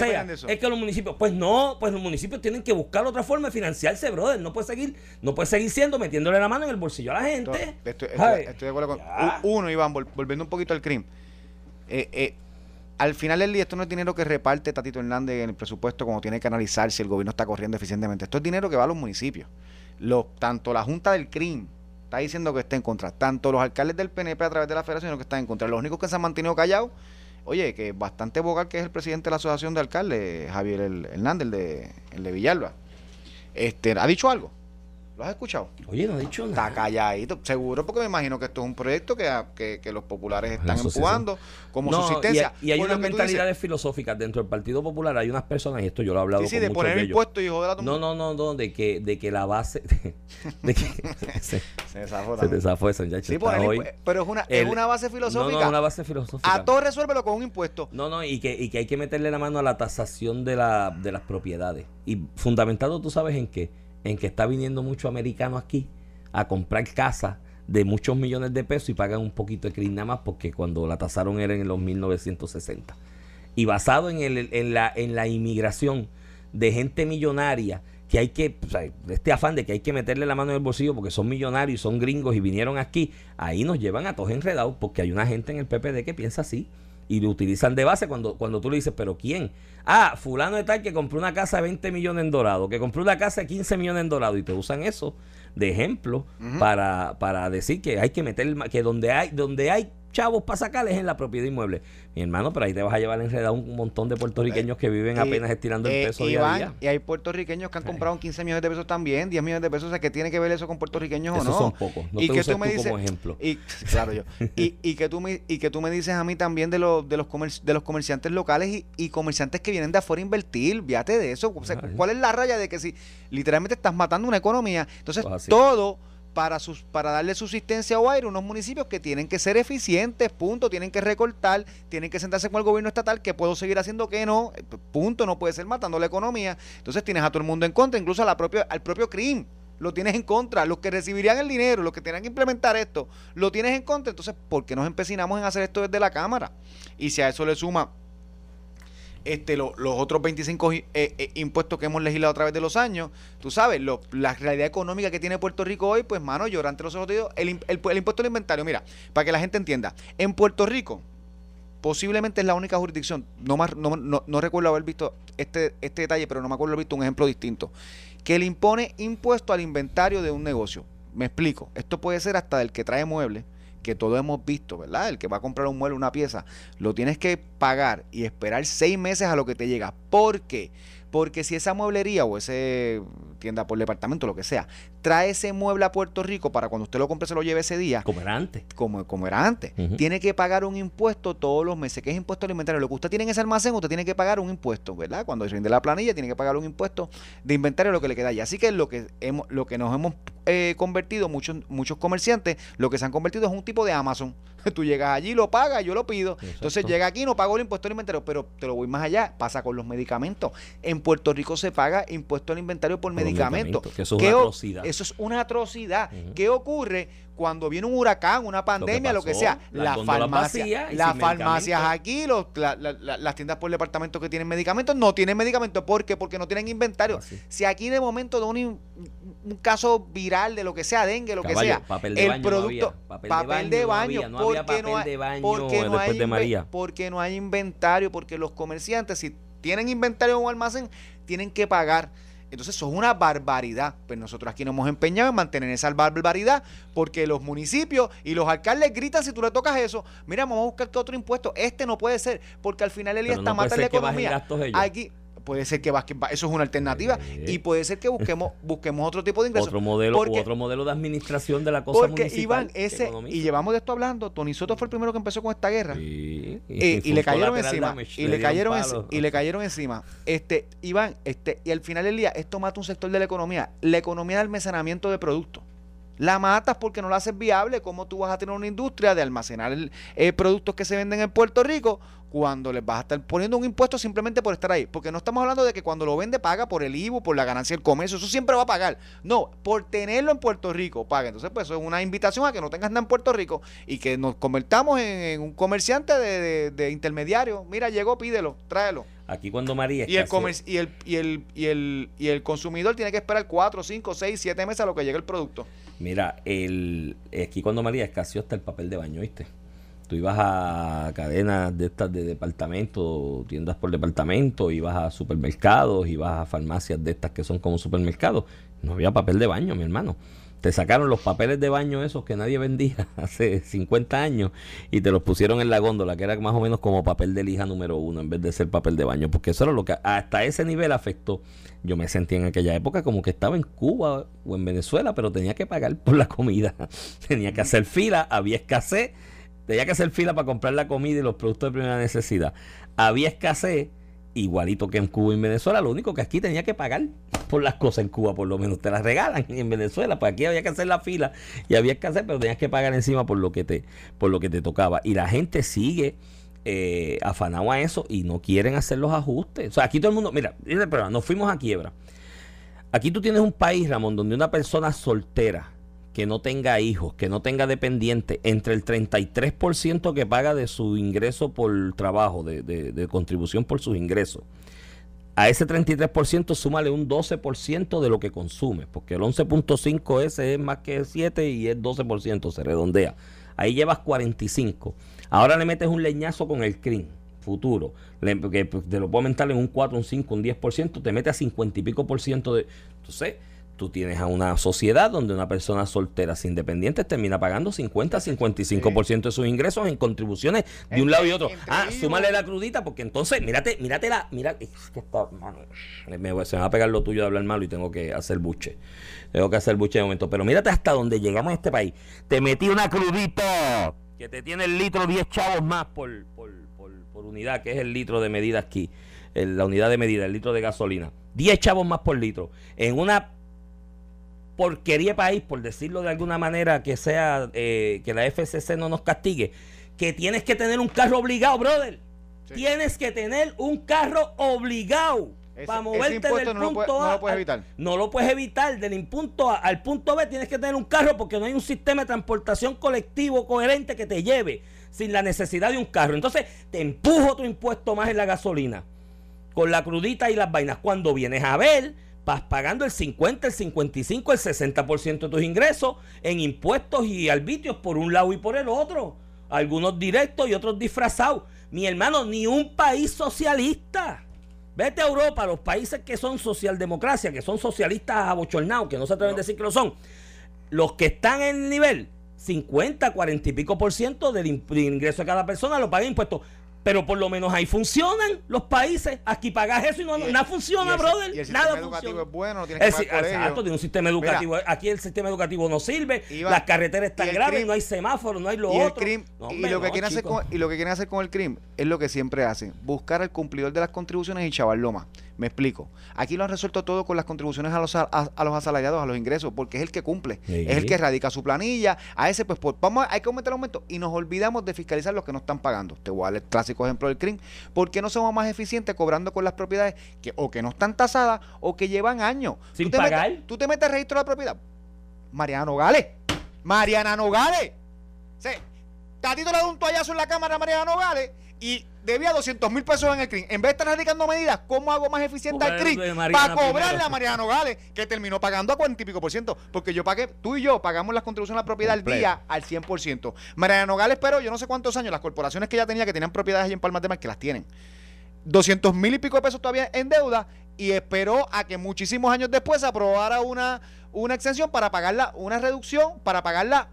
es que los municipios, pues no, pues los municipios tienen que buscar otra forma de financiarse, brother. No puede seguir, no puede seguir siendo metiéndole la mano en el bolsillo a la gente. Estoy, de acuerdo con. Uno, Iván, volviendo un poquito al crimen. Eh, eh, al final del día, esto no es dinero que reparte Tatito Hernández en el presupuesto como tiene que analizar si el gobierno está corriendo eficientemente. Esto es dinero que va a los municipios. Los, tanto la Junta del CRIM está diciendo que está en contra, tanto los alcaldes del PNP a través de la federación que están en contra. Los únicos que se han mantenido callados, oye, que bastante vocal que es el presidente de la Asociación de Alcaldes, Javier Hernández, el de, el de Villalba. Este, ¿Ha dicho algo? ¿Lo has escuchado? Oye, no ha dicho nada. Está calladito. Seguro, porque me imagino que esto es un proyecto que, que, los populares están empujando como subsistencia. Y, hay unas mentalidades filosóficas dentro del Partido Popular. Hay unas personas, y esto yo lo he hablado sí, sí, de poner impuestos, hijo de la No, no, no, no, de que, de que la base. De, que, se, se desafó Se desafó ya sí, hoy, pero es una, es una base filosófica. No, no, una base filosófica. A todo resuélvelo con un impuesto. No, no, y que, y que hay que meterle la mano a la tasación de, la, de las propiedades. Y fundamentado, tú sabes en qué en que está viniendo mucho americano aquí a comprar casas de muchos millones de pesos y pagan un poquito de crimen nada más porque cuando la tasaron era en los 1960. Y basado en, el, en, la, en la inmigración de gente millonaria que hay que, o sea, este afán de que hay que meterle la mano en el bolsillo porque son millonarios, son gringos y vinieron aquí, ahí nos llevan a todos enredados porque hay una gente en el PPD que piensa así y lo utilizan de base cuando, cuando tú le dices, pero ¿quién? Ah, fulano de tal que compró una casa de 20 millones en dorado, que compró una casa de 15 millones en dorado y te usan eso de ejemplo para, para decir que hay que meter, que donde hay, donde hay chavos para sacarles en la propiedad inmueble. Mi hermano, pero ahí te vas a llevar enredado un montón de puertorriqueños que viven apenas estirando el eh, peso día a día. Y hay puertorriqueños que han comprado 15 millones de pesos también, 10 millones de pesos, o sea, que tiene que ver eso con puertorriqueños o no. son pocos, no y te que tú me dices, como ejemplo. Y, claro, yo. y, y, que tú me, y que tú me dices a mí también de, los de, los, de los comerciantes locales y, comerciantes que vienen de afuera a invertir, fíjate de eso. O sea, ¿Cuál es la raya de que si literalmente estás matando una economía? Entonces, todo para, sus, para darle subsistencia o aire a unos municipios que tienen que ser eficientes, punto, tienen que recortar, tienen que sentarse con el gobierno estatal, que puedo seguir haciendo que no, punto, no puede ser matando la economía. Entonces tienes a todo el mundo en contra, incluso a al propio CRIM lo tienes en contra, los que recibirían el dinero, los que tenían que implementar esto, lo tienes en contra, entonces, ¿por qué nos empecinamos en hacer esto desde la Cámara? Y si a eso le suma este, los otros 25 eh, eh, impuestos que hemos legislado a través de los años, tú sabes, la realidad económica que tiene Puerto Rico hoy, pues mano, llorante los ojos el, el, el, impuesto al inventario, mira, para que la gente entienda, en Puerto Rico, posiblemente es la única jurisdicción, no, más, no, no, no recuerdo haber visto este, este detalle, pero no me acuerdo haber visto un ejemplo distinto, que le impone impuesto al inventario de un negocio. Me explico, esto puede ser hasta del que trae muebles, que todos hemos visto, ¿verdad? El que va a comprar un mueble, una pieza, lo tienes que pagar y esperar seis meses a lo que te llega. ¿Por qué? Porque si esa mueblería o ese tienda por departamento, lo que sea, trae ese mueble a Puerto Rico para cuando usted lo compre se lo lleve ese día. Como era antes. Como, como era antes. Tiene que pagar un impuesto todos los meses, que es impuesto al inventario. Lo que usted tiene en ese almacén, usted tiene que pagar un impuesto, ¿verdad? Cuando rinde la planilla, tiene que pagar un impuesto de inventario lo que le queda allá. Así que lo que, hemos, lo que nos hemos eh, convertido, muchos, muchos comerciantes, lo que se han convertido es un tipo de Amazon. Tú llegas allí, lo pagas, yo lo pido. Entonces llega aquí, no pago el impuesto al inventario, pero te lo voy más allá. Pasa con los medicamentos. En Puerto Rico se paga impuesto al inventario por, medicamentos. eso es una atrocidad. Eso es una atrocidad. ¿Qué ocurre cuando viene un huracán, una pandemia, lo que, sea? La farmacia, las farmacias aquí, los, las tiendas por departamento que tienen medicamentos, no tienen medicamentos. ¿Por qué? Porque no tienen inventario. Si aquí de momento de un, un, caso viral de lo que sea, dengue, lo que sea, el producto, papel de baño, porque no hay, porque no hay, porque no hay inventario, porque los comerciantes, si tienen inventario en un almacén, tienen que pagar. Entonces eso es una barbaridad. Pues nosotros aquí nos hemos empeñado en mantener esa barbaridad porque los municipios y los alcaldes gritan si tú le tocas eso. Mira, vamos a buscar que otro impuesto. Este no puede ser porque al final el día está mata la economía. Aquí, puede ser que eso es una alternativa y puede ser que busquemos busquemos otro tipo de ingresos. Otro modelo otro modelo de administración de la cosa porque Iván ese y llevamos de esto hablando Tony Soto fue el primero que empezó con esta guerra. Y, eh, le cayeron encima y le, cayeron y le cayeron encima. Este Iván este y al final del día esto mata un sector de la economía la economía de almacenamiento de productos. La matas porque no la haces viable. ¿Cómo tú vas a tener una industria de almacenar eh, productos que se venden en Puerto Rico cuando les vas a estar poniendo un impuesto simplemente por estar ahí? Porque no estamos hablando de que cuando lo vende paga por el IVU, por la ganancia del comercio, eso siempre va a pagar. No, por tenerlo en Puerto Rico paga. Entonces, pues eso es una invitación a que no tengas nada en Puerto Rico y que nos convertamos en, un comerciante de, intermediario. Mira, llegó, pídelo, tráelo. Aquí cuando María... Y el, y, el, y, el, y, el, y el consumidor tiene que esperar 4, 5, 6, 7 meses a lo que llegue el producto. Mira, el, aquí cuando María escaseó hasta el papel de baño, ¿viste? Tú ibas a cadenas de estas de departamento, tiendas por departamento, ibas a supermercados, ibas a farmacias de estas que son como supermercados. No había papel de baño, mi hermano. Te sacaron los papeles de baño esos que nadie vendía hace 50 años y te los pusieron en la góndola, que era más o menos como papel de lija número uno en vez de ser papel de baño, porque eso era lo que hasta ese nivel afectó. Yo me sentí en aquella época como que estaba en Cuba o en Venezuela, pero tenía que pagar por la comida. tenía que hacer fila, había escasez, tenía que hacer fila para comprar la comida y los productos de primera necesidad. Había escasez igualito que en Cuba y en Venezuela, lo único que aquí tenía que pagar por las cosas en Cuba, por lo menos te las regalan y en Venezuela, pues aquí había que hacer la fila y había hacer, pero tenías que pagar encima por lo que te, por lo que te tocaba. Y la gente sigue eh, afanado a eso y no quieren hacer los ajustes. O sea, aquí todo el mundo, mira, pero nos fuimos a quiebra. Aquí tú tienes un país, Ramón, donde una persona soltera que no tenga hijos, que no tenga dependiente, entre el 33% que paga de su ingreso por trabajo, de, contribución por sus ingresos, a ese 33% súmale un 12% de lo que consume, porque el 11.5 ese es más que 7 y es 12%, se redondea. Ahí llevas 45. Ahora le metes un leñazo con el CRIM futuro, que te lo puedo aumentar en un 4, un 5, un 10%, te mete a 50 y pico por ciento de... Entonces, tú tienes a una sociedad donde una persona soltera sin independiente termina pagando 50 50-55% de sus ingresos en contribuciones de un lado y otro. Ah, súmale la crudita porque entonces, mírate, mírate la, mira, es que está, me, se me va a pegar lo tuyo de hablar malo y tengo que hacer buche. Tengo que hacer buche de momento, pero mírate hasta donde llegamos en este país. Te metí una crudita que te tiene el litro 10 chavos más por, por, por, unidad, que es el litro de medida aquí, la unidad de medida, el litro de gasolina. 10 chavos más por litro. En una porquería de país, por decirlo de alguna manera, que sea eh, que la FCC no nos castigue, que tienes que tener un carro obligado, brother. Tienes que tener un carro obligado Ese- para moverte del no punto puede- no A lo puedes al- evitar. no lo puedes evitar. Del punto A al punto B tienes que tener un carro porque no hay un sistema de transportación colectivo coherente que te lleve sin la necesidad de un carro. Entonces te empujo tu impuesto más en la gasolina con la crudita y las vainas. Cuando vienes a ver, pagando el 50, el 55, el 60% de tus ingresos en impuestos y arbitrios por un lado y por el otro. Algunos directos y otros disfrazados. Mi hermano, ni un país socialista. Vete a Europa, los países que son socialdemocracia, que son socialistas abochornados, que no se atreven a decir que lo son. Los que están en el nivel 50, 40 y pico por ciento del ingreso de cada persona lo pagan impuestos. Pero por lo menos ahí funcionan los países. Aquí pagas eso y no, Y nada y funciona, el- brother. y el sistema nada educativo funciona. es bueno, no tienes que pagar colegio. exacto, tiene un sistema educativo. aquí el sistema educativo no sirve. Iván, las carreteras están y graves, no hay semáforos, no hay lo y el otro. y lo que no, quieren hacer con, y lo que quieren hacer con el crimen es lo que siempre hacen buscar al cumplidor de las contribuciones y chavarlo más me explico. Aquí lo han resuelto todo con las contribuciones a los a, a los asalariados a los ingresos porque es el que cumple Sí. es el que radica su planilla. A ese pues, pues, vamos hay que aumentar el aumento y nos olvidamos de fiscalizar los que no están pagando. Te voy a dar el clásico ejemplo del crimen. ¿por qué no somos más eficientes cobrando con las propiedades que o que no están tasadas o que llevan años Sin Tú te metes- pagar. tú te metes registro de la propiedad Mariana Nogales. Mariana Nogales. Sí. Tatito le da un toallazo en la cámara a Mariana Nogales y debía 200 mil pesos en el CRIM. En vez de estar radicando medidas, ¿cómo hago más eficiente al CRIM? Para cobrarle primero. a Mariana Nogales, que terminó pagando a 40 y pico por ciento. Porque yo pagué, tú y yo pagamos las contribuciones a la propiedad al día al 100 por ciento. Mariana Nogales esperó yo no sé cuántos años, las corporaciones que ella tenía, que tenían propiedades allí en Palmas de Mar, que las tienen. 200 mil y pico de pesos todavía en deuda y esperó a que muchísimos años después se aprobara una, una exención para pagarla, una reducción para pagarla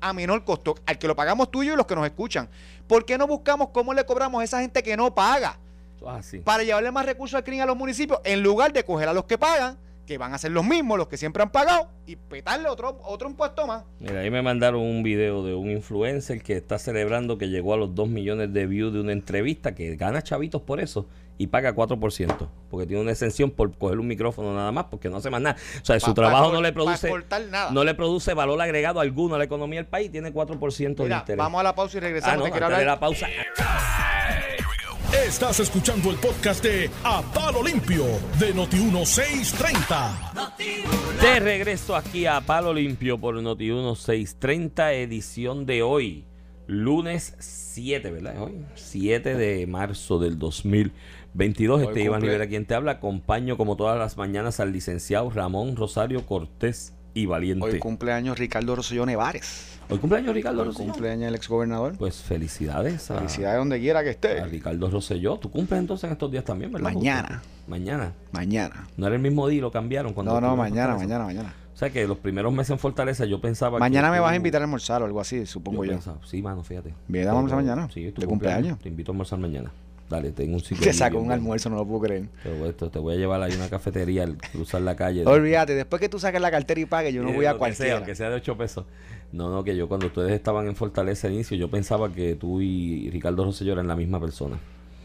a menor costo, al que lo pagamos tú y yo y los que nos escuchan. ¿Por qué no buscamos cómo le cobramos a esa gente que no paga? Así. Para llevarle más recursos al crimen a los municipios, en lugar de coger a los que pagan, que van a ser los mismos, los que siempre han pagado, y petarle otro, otro impuesto más. Mira, ahí me mandaron un video de un influencer que está celebrando que llegó a los 2 millones de views de una entrevista, que gana chavitos por eso y paga 4%, porque tiene una exención por coger un micrófono nada más, porque no hace más nada. O sea, su trabajo no le produce nada. no le produce valor agregado alguno a la economía del país, tiene 4% Mira, de interés. Vamos a la pausa y regresamos. Ah, no, Te la pausa. Estás escuchando el podcast de A Palo Limpio de Noti1630. De regreso aquí a Palo Limpio por Noti1630, edición de hoy, lunes 7, ¿verdad? Hoy, 7 de marzo del 2020 22, este Iván Rivera quien te habla. Acompaño como todas las mañanas al licenciado Ramón Rosario Cortés y Valiente. Hoy cumpleaños Ricardo Rosselló Nevares. Hoy cumpleaños Ricardo Hoy Rosselló. cumpleaños el exgobernador. Pues felicidades. Felicidades donde quiera que esté. Ricardo Rosselló. Tú cumples entonces en estos días también, ¿verdad? Mañana. Mañana. Mañana. No era el mismo día, lo cambiaron. Cuando no, no, mañana, mañana, mañana. O sea que los primeros meses en Fortaleza yo pensaba. Mañana me vas a invitar a almorzar o algo así, supongo yo. sí, mano, fíjate. Bien, vamos a mañana. Sí, tu cumpleaños. Te invito a almorzar mañana. Dale, tengo un sitio. Te saco un almuerzo, no lo puedo creer. Te voy, te, voy a llevar ahí a una cafetería al cruzar la calle. Olvídate, después que tú saques la cartera y pagues, yo no Eh, voy a sea, cualquiera. aunque sea de 8 pesos. No, no, que yo cuando ustedes estaban en Fortaleza al inicio, yo pensaba que tú y Ricardo Rosselló eran la misma persona.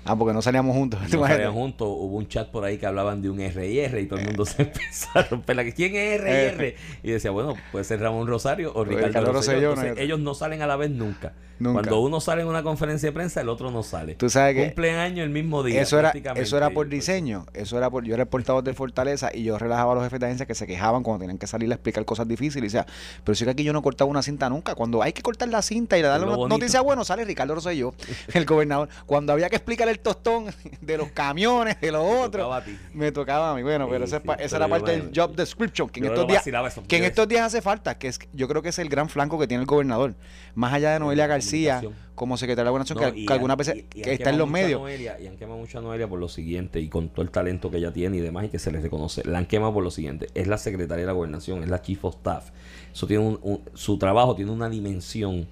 Ah, porque no salíamos juntos. ¿te No salían juntos, hubo un chat por ahí que hablaban de un R&R y todo el mundo se empezó a romper la ¿Quién es R&R? Y decía, bueno, puede ser Ramón Rosario o Ricardo, Ricardo Rosselló. Entonces, ellos no salen a la vez nunca. Nunca. Cuando uno sale en una conferencia de prensa, el otro no sale. Tú sabes que Cumplen año el mismo día. eso era, eso era por pues, diseño. Eso era por, yo era el portavoz de Fortaleza y yo relajaba a los jefes de agencia que se quejaban cuando tenían que salir a explicar cosas difíciles. Y decía, pero si es que aquí yo no cortaba una cinta nunca. Cuando hay que cortar la cinta y le darle una bonito. noticia bueno, sale Ricardo Rosselló, el gobernador. Cuando había que explicar el tostón de los camiones, de los otros, me tocaba a mí. Bueno, Sí, pero esa, es sí, pa- pero esa era parte del job description. Que en estos días eso. que en estos días hace falta, que es, yo creo que es el gran flanco que tiene el gobernador. Más allá de Noelia García, como secretaria de la gobernación, No, que, que algunas veces y- y que está en los medios. Noelia, y han quemado mucho a Noelia por lo siguiente, y con todo el talento que ella tiene y demás, y que se les reconoce. La han quemado por lo siguiente: es la secretaria de la gobernación, es la chief of staff. Eso tiene un, un- su trabajo tiene una dimensión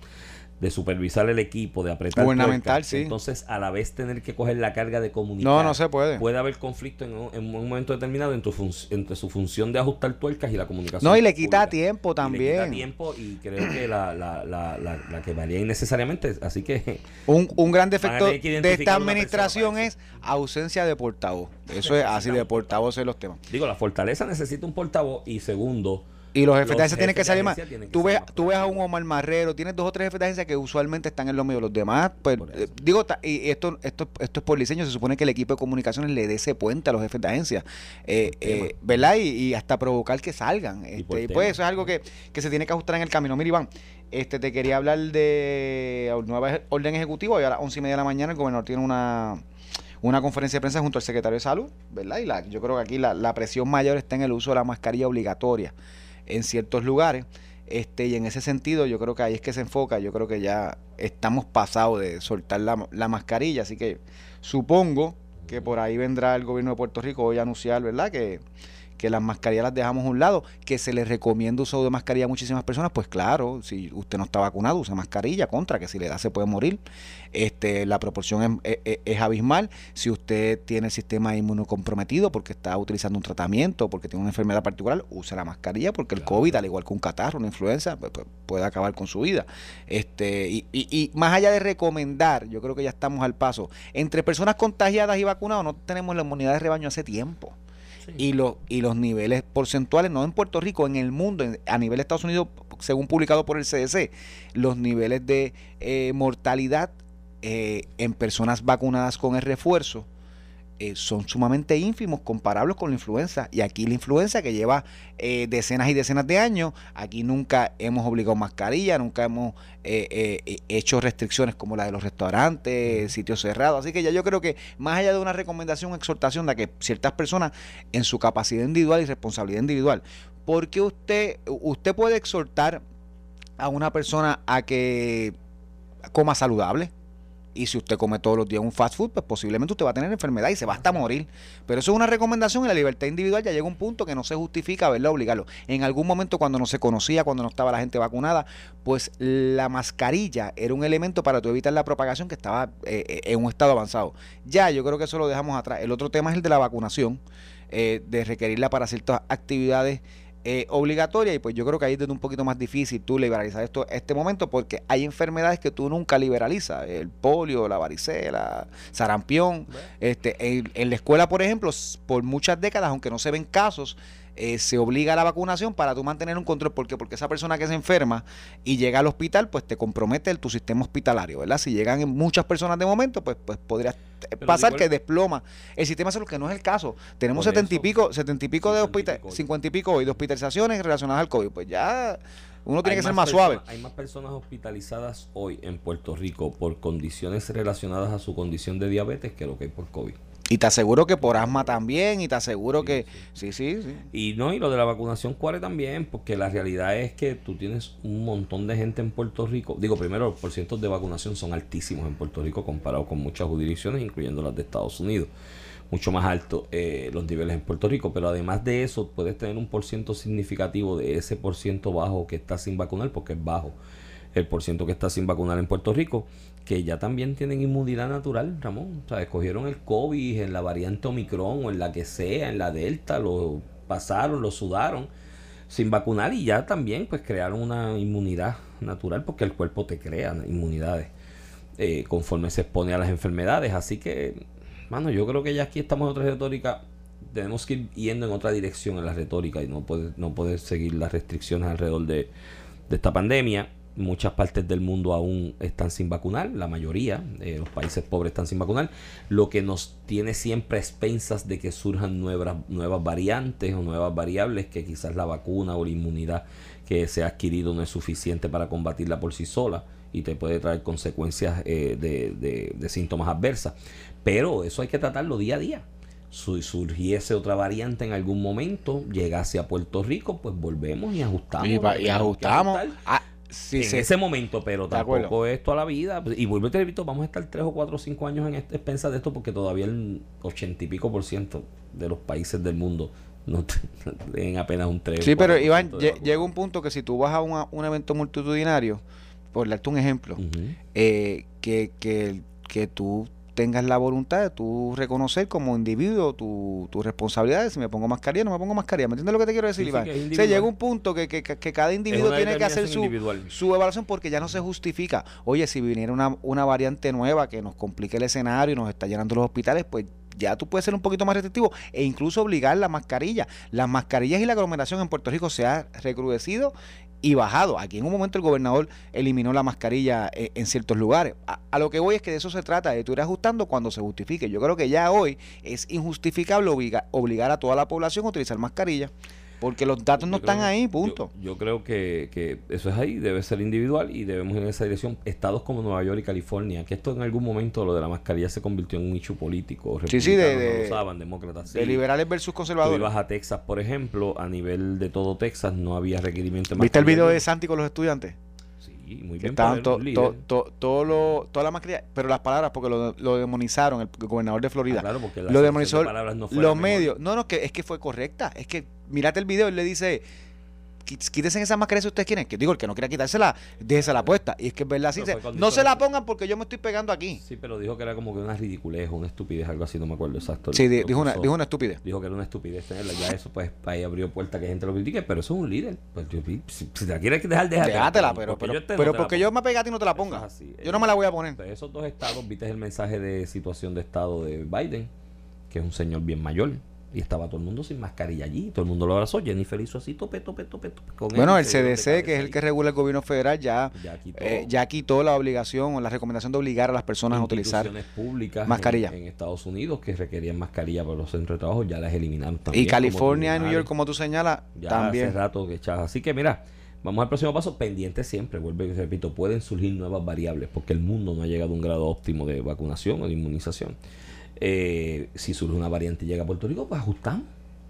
de supervisar el equipo, de apretar. Gubernamental, sí. Entonces, a la vez tener que coger la carga de comunicar. No, no se puede. Puede haber conflicto en un, en un momento determinado entre, su función de ajustar tuercas y la comunicación. No, y le quita pública. tiempo Y le quita también. tiempo y creo que la, la, la, la, la que varía innecesariamente. Así que Un, un gran defecto de esta administración es ausencia de portavoz. Eso es así de portavoz de los temas. Digo, la fortaleza necesita un portavoz y segundo, Y los jefes Los de agencia tienen que salir más. Tú ves, tú ves a un Omar Marrero, tienes dos o tres jefes de agencia que usualmente están en los medios. Los demás, pues, eh, digo, y esto, esto, esto es por diseño. Se supone que el equipo de comunicaciones le dé ese puente a los jefes de agencia. Eh, eh, ¿Verdad? Y, y hasta provocar que salgan. Este, y pues eso es algo que, que se tiene que ajustar en el camino. Mira, Iván, este, te quería hablar de nueva orden ejecutiva. Hoy a las once y media de la mañana el gobernador tiene una una conferencia de prensa junto al secretario de salud, ¿verdad? Y la, yo creo que aquí la, la presión mayor está en el uso de la mascarilla obligatoria en ciertos lugares. Este, y en ese sentido, yo creo que ahí es que se enfoca. Yo creo que ya estamos pasados de soltar la, la mascarilla. Así que supongo que por ahí vendrá el gobierno de Puerto Rico hoy a anunciar, ¿verdad? Que, que las mascarillas las dejamos a un lado, que se les recomienda uso de mascarilla a muchísimas personas, pues claro, si usted no está vacunado, use mascarilla, contra, que si le da se puede morir. Este, la proporción es, es- es abismal. Si usted tiene el sistema inmunocomprometido porque está utilizando un tratamiento, porque tiene una enfermedad particular, use la mascarilla, porque el Claro. COVID, al igual que un catarro, una influenza, pues, puede acabar con su vida. Este, y, y- y más allá de recomendar, yo creo que ya estamos al paso. Entre personas contagiadas y vacunados no tenemos la inmunidad de rebaño hace tiempo y los y los niveles porcentuales no en Puerto Rico en el mundo en- a nivel de Estados Unidos según publicado por el CDC los niveles de eh, mortalidad eh, en personas vacunadas con el refuerzo eh, son sumamente ínfimos comparables con la influenza. Y aquí la influenza que lleva eh, decenas y decenas de años aquí nunca hemos obligado mascarilla nunca hemos eh, hecho restricciones como la de los restaurantes sitios cerrados. Así que ya yo creo que más allá de una recomendación exhortación de que ciertas personas en su capacidad individual y responsabilidad individual porque usted usted puede exhortar a una persona a que coma saludable y si usted come todos los días un fast food, pues posiblemente usted va a tener enfermedad y se va hasta morir. Pero eso es una recomendación y la libertad individual ya llega un punto que no se justifica, ¿verdad? Obligarlo. En algún momento cuando no se conocía, cuando no estaba la gente vacunada, pues la mascarilla era un elemento para tú evitar la propagación que estaba eh, eh, en un estado avanzado. Ya, yo creo que eso lo dejamos atrás. El otro tema es el de la vacunación, eh, de requerirla para ciertas actividades eh, obligatoria y pues yo creo que ahí es un poquito más difícil tú liberalizar esto este momento porque hay enfermedades que tú nunca liberalizas el polio la varicela sarampión. Este en, en la escuela por ejemplo por muchas décadas aunque no se ven casos eh, se obliga a la vacunación para tú mantener un control ¿por qué? porque esa persona que se enferma y llega al hospital pues te compromete el, tu sistema hospitalario verdad si llegan muchas personas de momento pues pues podría Pero pasar igual- que desploma el sistema salud que no es el caso tenemos setenta y pico setenta y pico de 50 y hospital. 50 y pico hoy de hospitalizaciones relacionadas al COVID. Pues ya uno tiene Hay que ser más suave. Hay más personas hospitalizadas hoy en Puerto Rico por condiciones relacionadas a su condición de diabetes que lo que hay por COVID. Y te aseguro que por asma también, y te aseguro Sí, que... sí. Sí, sí, sí. Y no, y lo de la vacunación cuare también, porque la realidad es que tú tienes un montón de gente en Puerto Rico. Digo, primero, los porcientos de vacunación son altísimos en Puerto Rico comparado con muchas jurisdicciones, incluyendo las de Estados Unidos. Mucho más alto eh, los niveles en Puerto Rico, pero además de eso, puedes tener un porciento significativo de ese porciento bajo que está sin vacunar, porque es bajo el porciento que está sin vacunar en Puerto Rico, que ya también tienen inmunidad natural, Ramón. O sea, escogieron el COVID en la variante Omicron o en la que sea, en la Delta, lo pasaron, lo sudaron sin vacunar y ya también pues crearon una inmunidad natural porque el cuerpo te crea inmunidades eh, conforme se expone a las enfermedades. Así que, mano, yo creo que ya aquí estamos en otra retórica. Tenemos que ir yendo en otra dirección en la retórica y no poder, no poder seguir las restricciones alrededor de, de esta pandemia. Muchas partes del mundo aún están sin vacunar, la mayoría, eh, los países pobres están sin vacunar, lo que nos tiene siempre expensas de que surjan nuevas, nuevas variantes o nuevas variables que quizás la vacuna o la inmunidad que se ha adquirido no es suficiente para combatirla por sí sola y te puede traer consecuencias eh, de, de- de síntomas adversas. Pero eso hay que tratarlo día a día. Si surgiese otra variante en algún momento, llegase a Puerto Rico, pues volvemos y ajustamos. Y, ajustamos. Sí, en sí. ese momento, pero tampoco es toda la vida. Y vuelvo y te repito, vamos a estar tres o cuatro o cinco años en expensas de esto porque todavía el ochenta y pico por ciento de los países del mundo no tienen apenas un 3 Sí, pero 4% Iván, llega un punto que si tú vas a una- un evento multitudinario, por darte un ejemplo, Ujú. eh, que, que, que tú tengas la voluntad de tú reconocer como individuo tu, tu responsabilidad, si me pongo mascarilla, no me pongo mascarilla. ¿Me entiendes lo que te quiero decir, Sí, Iván? o sea, llega un punto que, que, que cada individuo tiene que hacer su, su evaluación porque ya no se justifica. Oye, si viniera una, una variante nueva que nos complique el escenario y nos está llenando los hospitales, pues ya tú puedes ser un poquito más restrictivo e incluso obligar la mascarilla. Las mascarillas y la aglomeración en Puerto Rico se ha recrudecido y bajado. Aquí en un momento el gobernador eliminó la mascarilla eh, en ciertos lugares. A, lo que voy es que de eso se trata, de tú ir ajustando cuando se justifique. Yo creo que ya hoy es injustificable obliga, obligar a toda la población a utilizar mascarilla. Porque los datos no están ahí, punto. Yo, yo creo que, que, eso es ahí, debe ser individual y debemos ir en esa dirección. Estados como Nueva York y California, que esto en algún momento lo de la mascarilla se convirtió en un nicho político. Sí, sí, de, de, no usaban, demócratas, sí. de liberales versus conservadores. Tú ibas a Texas, por ejemplo, a nivel de todo Texas no había requerimiento de ¿Viste el video de Santi con los estudiantes? Sí, muy bien. Estaban to, to, to, todo lo, toda la mascarilla, pero las palabras, porque lo, lo demonizaron, el gobernador de Florida. Ah, claro, porque lo demonizó de no los medios. No, no, que es que fue correcta. Es que, mírate el video, él le dice, quítense esa mascarilla si ustedes quieren. Que digo, el que no quiera quitársela, déjese la puesta. Y es que es verdad, así se, no se la pongan porque yo me estoy pegando aquí. Sí, pero dijo que era como que una ridiculez, una estupidez, algo así, no me acuerdo exacto. Sí, dijo una, dijo una estupidez. Dijo que era una estupidez tenerla. Ya eso, pues, ahí abrió puerta que gente lo critique, pero eso es un líder. Pues, yo, si, si, te la quieres dejar, déjatela. Déjatela, pero, porque pero, yo, pero no porque yo me pegué a ti no te la pongas. Así, yo no me la voy a poner. De esos dos estados, viste el mensaje de situación de estado de Biden, que es un señor bien mayor y estaba todo el mundo sin mascarilla allí, todo el mundo lo abrazó. Jennifer hizo así, tope, tope, tope, tope con Bueno, el CDC, que es el que regula el gobierno federal, ya, ya, quitó, eh, ya quitó la obligación o la recomendación de obligar a las personas a utilizar públicas mascarilla. En, en, Estados Unidos que requerían mascarilla para los centros de trabajo, ya las eliminaron también. Y California, New York, como tú señalas, ya también. hace rato que echas. Así que mira, vamos al próximo paso, pendiente siempre, vuelvo y repito, pueden surgir nuevas variables porque el mundo no ha llegado a un grado óptimo de vacunación o de inmunización. Eh, si surge una variante y llega a Puerto Rico, pues ajustamos.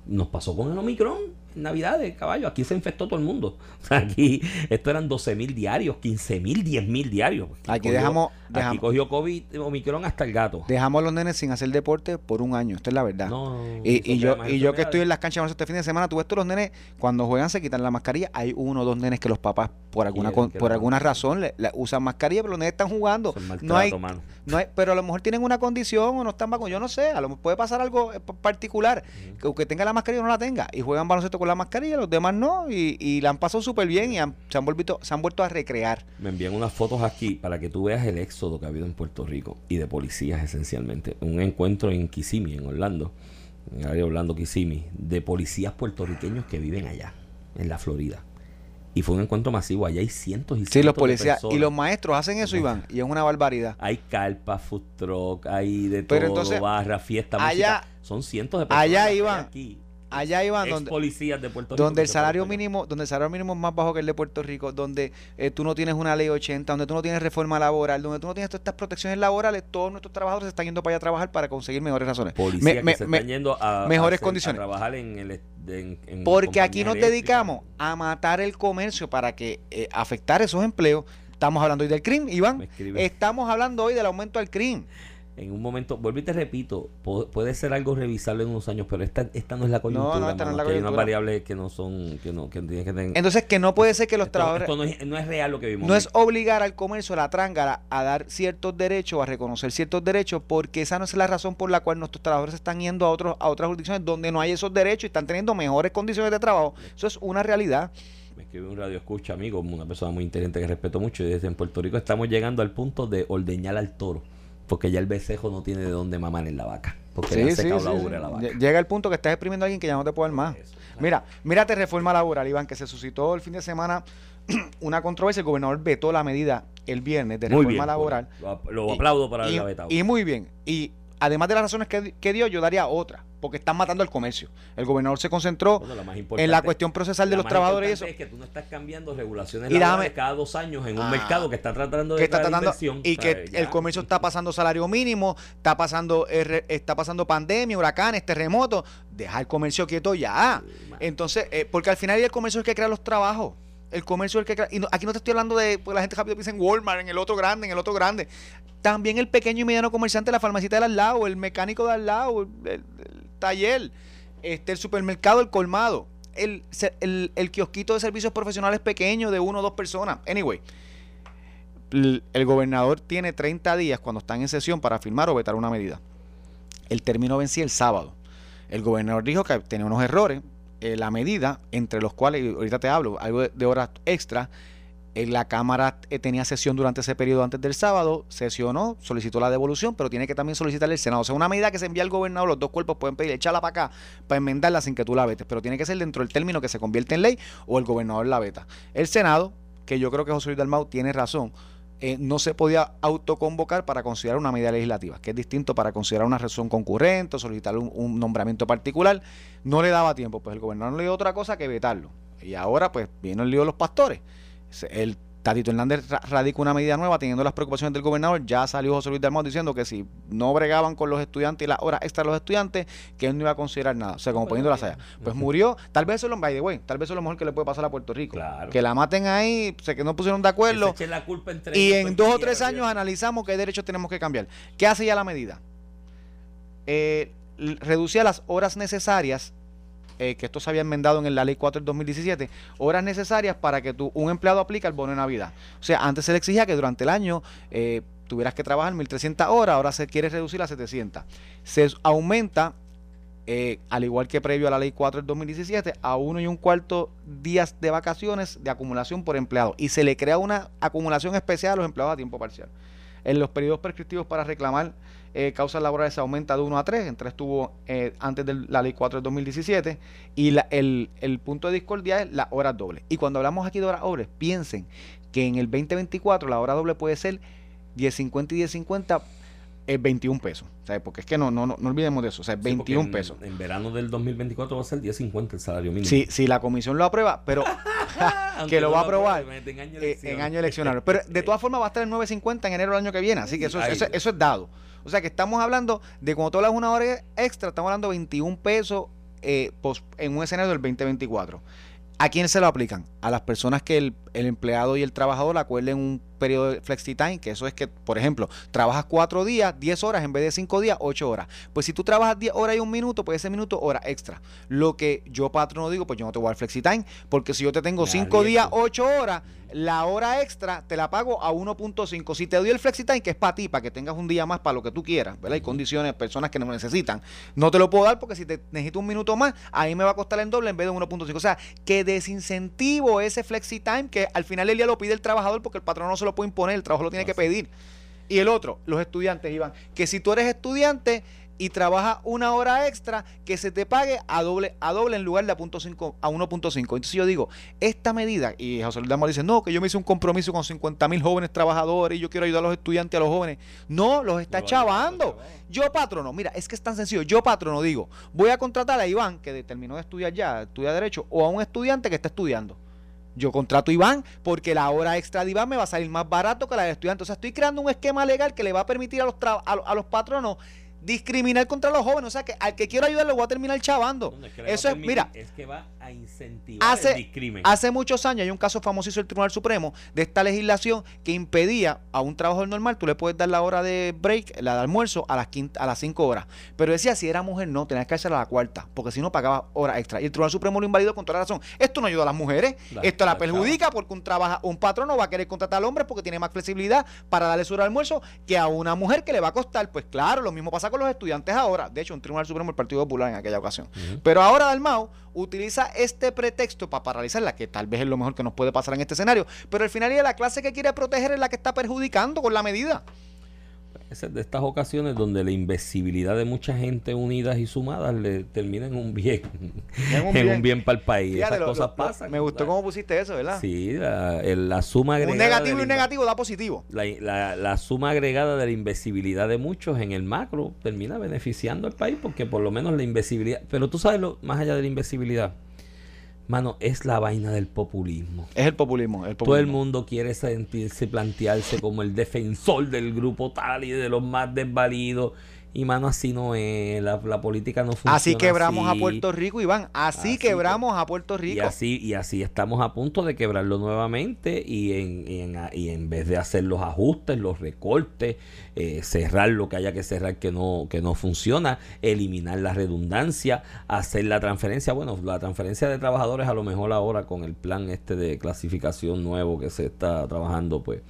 Nos pasó con el Omicron en Navidades, caballo. Aquí se infectó todo el mundo. Aquí, esto eran 12 mil diarios, 15 mil, 10 mil diarios. Aquí, aquí cogió, dejamos, Aquí dejamos, cogió COVID, Omicron hasta el gato. Dejamos a los nenes sin hacer deporte por un año. Esta es la verdad. No, y, y yo, y yo que estoy en las canchas este fin de semana, tú ves todos los nenes, cuando juegan se quitan la mascarilla. Hay uno o dos nenes que los papás, por alguna con, por alguna razón, le, le, usan mascarilla, pero los nenes están jugando. No hay, no hay, pero a lo mejor tienen una condición o no están vacunados. Yo no sé, a lo mejor puede pasar algo particular. Uh -huh. que, que tenga la mascarilla o no la tenga. Y juegan baloncesto con la mascarilla, los demás no, y, y la han pasado súper bien y han, se, han vuelto, se han vuelto a recrear. Me envían unas fotos aquí para que tú veas el éxodo que ha habido en Puerto Rico y de policías esencialmente. Un encuentro en Kissimmee, en Orlando, en el área de Orlando Kissimmee, de policías puertorriqueños que viven allá, en la Florida. Y fue un encuentro masivo. Allá hay cientos y cientos sí, los policías, Y los maestros hacen eso, Iván. Y es una barbaridad. Hay carpas, food truck, hay de todo, entonces, barra, fiesta, allá, música. Son cientos de personas. Allá, Iván. Aquí allá iban donde policías de Puerto Rico donde el salario mínimo donde el salario mínimo es más bajo que el de Puerto Rico donde eh, tú no tienes una ley 80 donde tú no tienes reforma laboral donde tú no tienes todas estas protecciones laborales todos nuestros trabajadores se están yendo para allá a trabajar para conseguir mejores razones. Policías me, que me, se están yendo a, mejores hacer, condiciones. a trabajar en el en, en porque aquí nos dedicamos a matar el comercio para que eh, afectar esos empleos. Estamos hablando hoy del crimen Iván. Estamos hablando hoy del aumento del crimen en un momento, vuelvo y te repito, puede ser algo revisable en unos años, pero esta, esta no es la coyuntura. No, no, esta no es la coyuntura. Hay unas variables que no son, que no, que que tener. Entonces, que no puede ser que los esto, trabajadores. Esto no es, no es, real lo que vimos. No hoy. es obligar al comercio, a la trángara, a dar ciertos derechos, a reconocer ciertos derechos, porque esa no es la razón por la cual nuestros trabajadores están yendo a, otros, a otras jurisdicciones donde no hay esos derechos y están teniendo mejores condiciones de trabajo. Eso es una realidad me escribe un radio escucha amigo, una persona muy inteligente que respeto mucho y desde en Puerto Rico estamos llegando al punto de ordeñar al toro porque ya el besejo no tiene de dónde mamar en la vaca. Porque sí, le sí, sí, la sí. ubre a la vaca. Llega el punto que estás exprimiendo a alguien que ya no te puede dar más. Eso, claro. Mira, mírate reforma laboral, Iván, que se suscitó el fin de semana una controversia. El gobernador vetó la medida el viernes de reforma bien, laboral. Lo, lo aplaudo para y, haberla vetado. Y muy bien. Y además de las razones que, que, dio, yo daría otra, porque están matando el comercio. El gobernador se concentró bueno, en la cuestión procesal de los trabajadores y eso. Es que tú no estás cambiando regulaciones y dame, cada dos años en un ah, mercado que está tratando de que está tratando, inversión, y que ya. el comercio está pasando salario mínimo, está pasando está pasando pandemia, huracanes, terremotos. Deja el comercio quieto ya. Entonces, eh, porque al final el comercio es el que crea los trabajos el comercio es el que y no, aquí no te estoy hablando de pues la gente rápido piensa en Walmart, en el otro grande, en el otro grande. También el pequeño y mediano comerciante, la farmacita de al lado, el mecánico de al lado, el, taller, este, el supermercado, el colmado, el, el, el, kiosquito de servicios profesionales pequeño de uno o dos personas. Anyway, el gobernador tiene 30 días cuando están en sesión para firmar o vetar una medida. El término vencía el sábado. El gobernador dijo que tenía unos errores, eh, la medida, entre los cuales, ahorita te hablo, algo de, horas extra, eh, la Cámara eh, tenía sesión durante ese periodo antes del sábado, sesionó, solicitó la devolución, pero tiene que también solicitar el Senado. O sea, una medida que se envía al gobernador, los dos cuerpos pueden pedir, echarla para acá, para enmendarla sin que tú la vetes, pero tiene que ser dentro del término que se convierte en ley o el gobernador la veta. El Senado, que yo creo que José Luis Dalmau tiene razón, eh, no se podía autoconvocar para considerar una medida legislativa, que es distinto para considerar una resolución concurrente, solicitar un, un nombramiento particular. No le daba tiempo, pues el gobernador no le dio otra cosa que vetarlo. Y ahora, pues, vino el lío de los pastores. El Tatito Hernández radica una medida nueva teniendo las preocupaciones del gobernador. Ya salió José Luis Dalmau diciendo que si no bregaban con los estudiantes y las horas extra de los estudiantes, que él no iba a considerar nada. O sea, como poniendo la saya. Pues murió. Tal vez eso es lo, by the way, tal vez eso es lo mejor que le puede pasar a Puerto Rico. Que la maten ahí, que no pusieron de acuerdo. y en dos o tres años analizamos qué derechos tenemos que cambiar. ¿Qué hace ya la medida? Eh, reducía las horas necesarias eh, que esto se había enmendado en la ley 4 del 2017, horas necesarias para que tu, un empleado aplique el bono de Navidad. O sea, antes se le exigía que durante el año eh, tuvieras que trabajar 1.300 horas, ahora se quiere reducir a 700. Se aumenta, eh, al igual que previo a la ley 4 del 2017, a uno y un cuarto días de vacaciones de acumulación por empleado y se le crea una acumulación especial a los empleados a tiempo parcial. En los periodos prescriptivos para reclamar eh, causas laborales se aumenta de 1 a 3, en 3 estuvo eh, antes de la ley 4 del 2017, y la, el, el, punto de discordia es la hora doble. Y cuando hablamos aquí de horas dobles, piensen que en el 2024 la hora doble puede ser 10.50 y 10.50 es 21 pesos. Porque es que no, no, no, olvidemos de eso. O sea, 21 pesos. En verano del 2024 va a ser 10.50 el salario mínimo. Sí, si la comisión lo aprueba, pero que lo va a aprobar en año, eh, en año eleccionario. Pero de todas formas va a estar en 9.50 en enero del año que viene. Así que eso, eso, eso, es dado. O sea que estamos hablando de cuando tú hablas una hora extra, estamos hablando de 21 pesos eh, en un escenario del 2024. ¿A quién se lo aplican? A las personas que el, el empleado y el trabajador acuerden un periodo de flexi time, que eso es que, por ejemplo, trabajas cuatro días, 10 horas, en vez de cinco días, 8 horas. Pues si tú trabajas 10 horas y un minuto, pues ese minuto, hora extra. Lo que yo, patrono, digo, pues yo no te voy a dar flexi time, porque si yo te tengo 5 días, 8 horas, la hora extra te la pago a 1.5. Si te doy el flexi time, que es para ti, para que tengas un día más para lo que tú quieras, ¿verdad? Hay condiciones, personas que no necesitan. No te lo puedo dar porque si te necesito un minuto más, ahí me va a costar en doble en vez de 1.5. O sea, que desincentivo ese flexi time que al final del día lo pide el trabajador porque el patrón no se lo puede imponer, el trabajo lo tiene que pedir. Y el otro, los estudiantes, Iván, que si tú eres estudiante y trabajas una hora extra, que se te pague a doble, a doble en lugar de a, punto cinco, a 1.5. Entonces yo digo, esta medida, y José Luis Damo dice, no, que yo me hice un compromiso con 50 mil jóvenes trabajadores y yo quiero ayudar a los estudiantes, a los jóvenes. No, los está chavando. Yo patrono, mira, es que es tan sencillo. Yo patrono digo, voy a contratar a Iván, que terminó de estudiar ya, estudia Derecho, o a un estudiante que está estudiando. Yo contrato a Iván porque la hora extra de Iván me va a salir más barato que la del estudiante. O sea, estoy creando un esquema legal que le va a permitir a los, a los patronos discriminar contra los jóvenes. O sea, que al que quiero ayudar lo voy a terminar chavando. Eso es, mira. Es que va a incentivar hace, el discrimen. Hace muchos años hay un caso famosísimo del Tribunal Supremo de esta legislación que impedía a un trabajador normal, tú le puedes dar la hora de break, la de almuerzo, a las, a las 5 horas. Pero decía, si era mujer, no, tenías que hacer a la cuarta, porque si no pagaba hora extra. Y el Tribunal Supremo lo invalidó con toda la razón. Esto no ayuda a las mujeres, esto la, perjudica porque un, trabaja, un patrón no va a querer contratar al hombre porque tiene más flexibilidad para darle su hora de almuerzo que a una mujer que le va a costar. Pues claro, lo mismo pasa con los estudiantes ahora de hecho, un Tribunal Supremo del Partido Popular en aquella ocasión. Pero ahora Dalmau utiliza este pretexto para paralizarla, que tal vez es lo mejor que nos puede pasar en este escenario, pero al final la clase que quiere proteger es la que está perjudicando con la medida de estas ocasiones donde la invisibilidad de mucha gente unidas y sumadas le termina en un bien, en un bien, para el país. Esas cosas pasan. Me gustó cómo pusiste eso, ¿verdad? Sí, la, suma agregada. Un negativo y un negativo da positivo. La, la, suma agregada de la invisibilidad de muchos en el macro termina beneficiando al país porque por lo menos la invisibilidad. Pero tú sabes, lo, más allá de la invisibilidad Mano, es la vaina del populismo. Es el populismo, el Todo el mundo quiere sentirse, plantearse como el defensor del grupo tal y de los más desvalidos y mano, así no es. La, política no funciona. Así quebramos a Puerto Rico, Iván. Así, quebramos a Puerto Rico. Y así, y así estamos a punto de quebrarlo nuevamente. Y en, y en, y en vez de hacer los ajustes, los recortes, eh, cerrar lo que haya que cerrar que no, que no funciona, eliminar la redundancia, hacer la transferencia. Bueno, la transferencia de trabajadores, a lo mejor ahora con el plan este de clasificación nuevo que se está trabajando, pues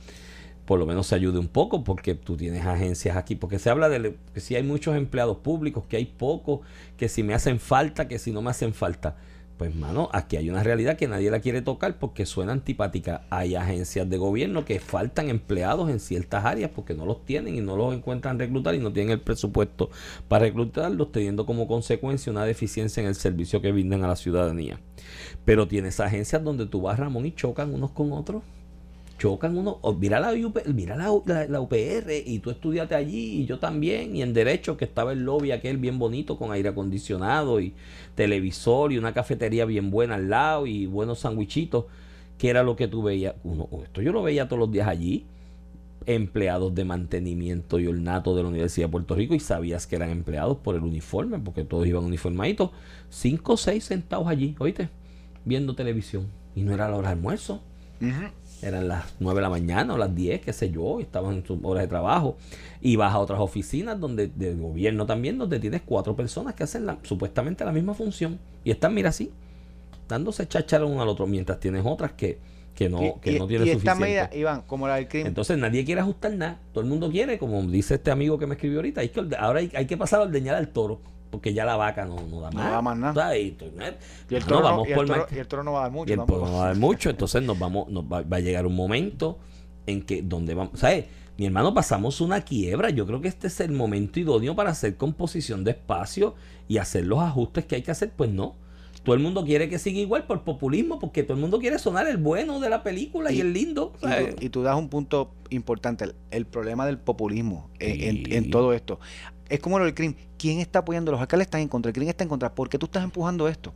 por lo menos se ayude un poco porque tú tienes agencias aquí, porque se habla de que si hay muchos empleados públicos, que hay pocos, que si me hacen falta, que si no me hacen falta. Pues, mano, aquí hay una realidad que nadie la quiere tocar porque suena antipática. Hay agencias de gobierno que faltan empleados en ciertas áreas porque no los tienen y no los encuentran reclutar y no tienen el presupuesto para reclutarlos, teniendo como consecuencia una deficiencia en el servicio que brinden a la ciudadanía. Pero tienes agencias donde tú vas, Ramón, y chocan unos con otros chocan uno, mira la, mira la, UPR y tú estudiaste allí y yo también, y en Derecho que estaba el lobby aquel bien bonito con aire acondicionado y televisor y una cafetería bien buena al lado y buenos sandwichitos, que era lo que tú veías. Uno, esto yo lo veía todos los días allí, empleados de mantenimiento y ornato de la Universidad de Puerto Rico y sabías que eran empleados por el uniforme, porque todos iban uniformaditos, cinco o seis sentados allí, oíste, viendo televisión. Y no era la hora de almuerzo eran las 9 de la mañana o las 10, qué sé yo, estaban en sus horas de trabajo. Y vas a otras oficinas donde de gobierno también, donde tienes cuatro personas que hacen la, supuestamente la misma función. Y están, mira, así, dándose cháchara uno al otro, mientras tienes otras que, que no, que no tienen suficiente. Iván, como la del crimen. Entonces nadie quiere ajustar nada. Todo el mundo quiere, como dice este amigo que me escribió ahorita, hay que, ahora hay, hay que pasar a ordeñar al toro porque ya la vaca no, no da más. No da más nada. Y, el toro, no, y va a dar mucho. Y el toro no va a dar mucho, entonces nos vamos, nos va, a llegar un momento en que donde vamos, ¿sabes? Mi hermano, pasamos una quiebra. Yo creo que este es el momento idóneo para hacer composición de espacio y hacer los ajustes que hay que hacer. Pues no. Todo el mundo quiere que siga igual por populismo, porque todo el mundo quiere sonar el bueno de la película y, el lindo. Y tú, das un punto importante, el, problema del populismo en, en, todo esto es como lo del crimen. ¿Quién está apoyando? Los alcaldes están en contra, el crimen está en contra. ¿Por qué tú estás empujando esto?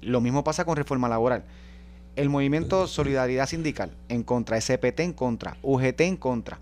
Lo mismo pasa con reforma laboral. El movimiento Solidaridad Sindical en contra, SPT en contra, UGT en contra.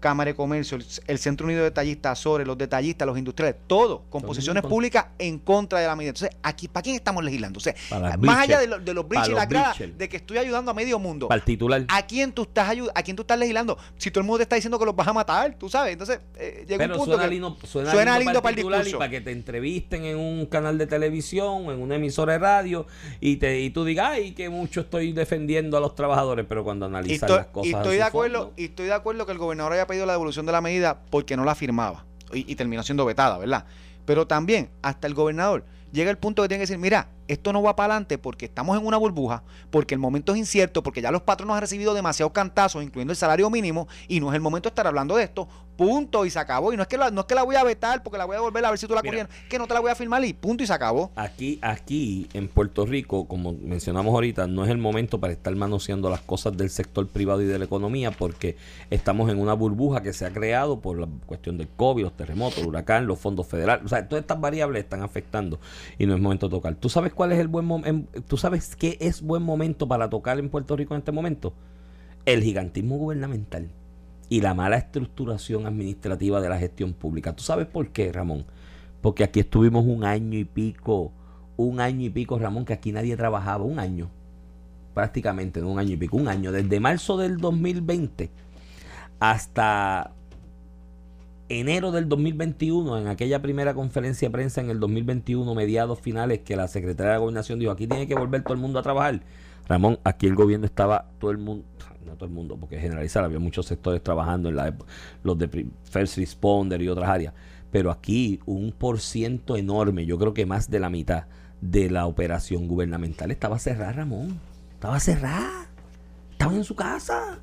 Cámara de Comercio, el Centro Unido de Detallistas, sobre los detallistas, los industriales, todo, con posiciones públicas en contra de la medida. Entonces, aquí, ¿para quién estamos legislando? O sea, más allá de, de los breaches y la cara de que estoy ayudando a medio mundo. Para el titular. ¿A quién tú estás ¿A quién tú estás legislando? Si todo el mundo te está diciendo que los vas a matar, tú sabes. Entonces, eh, llega un punto suena lindo, suena, lindo, para el titular y para que te entrevisten en un canal de televisión, en una emisora de radio y te y tú digas, ay, que mucho estoy defendiendo a los trabajadores, pero cuando analizas las cosas. Y estoy de acuerdo, y estoy de acuerdo que el gobernador haya pedido la devolución de la medida porque no la firmaba y, terminó siendo vetada, ¿verdad? Pero también hasta el gobernador llega el punto que tiene que decir, mira, esto no va para adelante porque estamos en una burbuja, porque el momento es incierto, porque ya los patronos han recibido demasiados cantazos, incluyendo el salario mínimo, y no es el momento de estar hablando de esto, punto, y se acabó. Y no es que la, no es que la voy a vetar porque la voy a volver a ver si tú la corriendo, que no te la voy a firmar y punto, y se acabó. Aquí, aquí en Puerto Rico, como mencionamos ahorita, no es el momento para estar manoseando las cosas del sector privado y de la economía, porque estamos en una burbuja que se ha creado por la cuestión del COVID, los terremotos, el huracán, los fondos federales, o sea, todas estas variables están afectando y no es momento de tocar. ¿Tú sabes cuál es el buen momento? ¿Tú sabes qué es buen momento para tocar en Puerto Rico en este momento? El gigantismo gubernamental y la mala estructuración administrativa de la gestión pública. ¿Tú sabes por qué, Ramón? Porque aquí estuvimos un año y pico, un año y pico, Ramón, que aquí nadie trabajaba, un año, prácticamente, un año y pico, un año, desde marzo del 2020 hasta enero del 2021, en aquella primera conferencia de prensa en el 2021, mediados finales, que la secretaria de Gobernación dijo, aquí tiene que volver todo el mundo a trabajar. Ramón, aquí el gobierno estaba todo el mundo, no todo el mundo, porque generalizar, había muchos sectores trabajando en la los de First Responder y otras áreas, pero aquí un por ciento enorme, yo creo que más de la mitad de la operación gubernamental estaba cerrada, Ramón. Estaba cerrada. Estaban en su casa.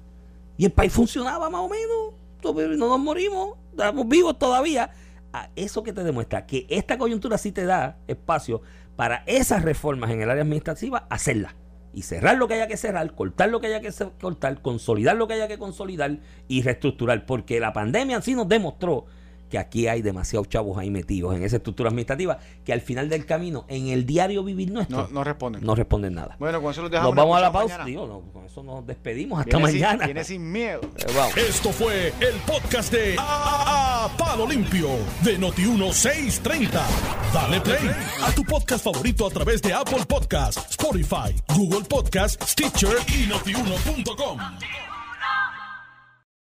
Y el país funcionaba más o menos no nos morimos, estamos vivos todavía. A eso que te demuestra que esta coyuntura sí te da espacio para esas reformas en el área administrativa, hacerlas. Y cerrar lo que haya que cerrar, cortar lo que haya que cortar, consolidar lo que haya que consolidar y reestructurar. Porque la pandemia sí nos demostró que aquí hay demasiados chavos ahí metidos en esa estructura administrativa que al final del camino, en el diario vivir nuestro, no, responden. No responden nada. Bueno, con eso los dejamos. Nos vamos a la pausa. con eso nos despedimos. Hasta mañana. viene sin miedo. Eh, Esto fue el podcast de a, Palo Limpio de Noti1630. Dale play a tu podcast favorito a través de Apple Podcasts, Spotify, Google Podcasts, Stitcher y notiuno.com.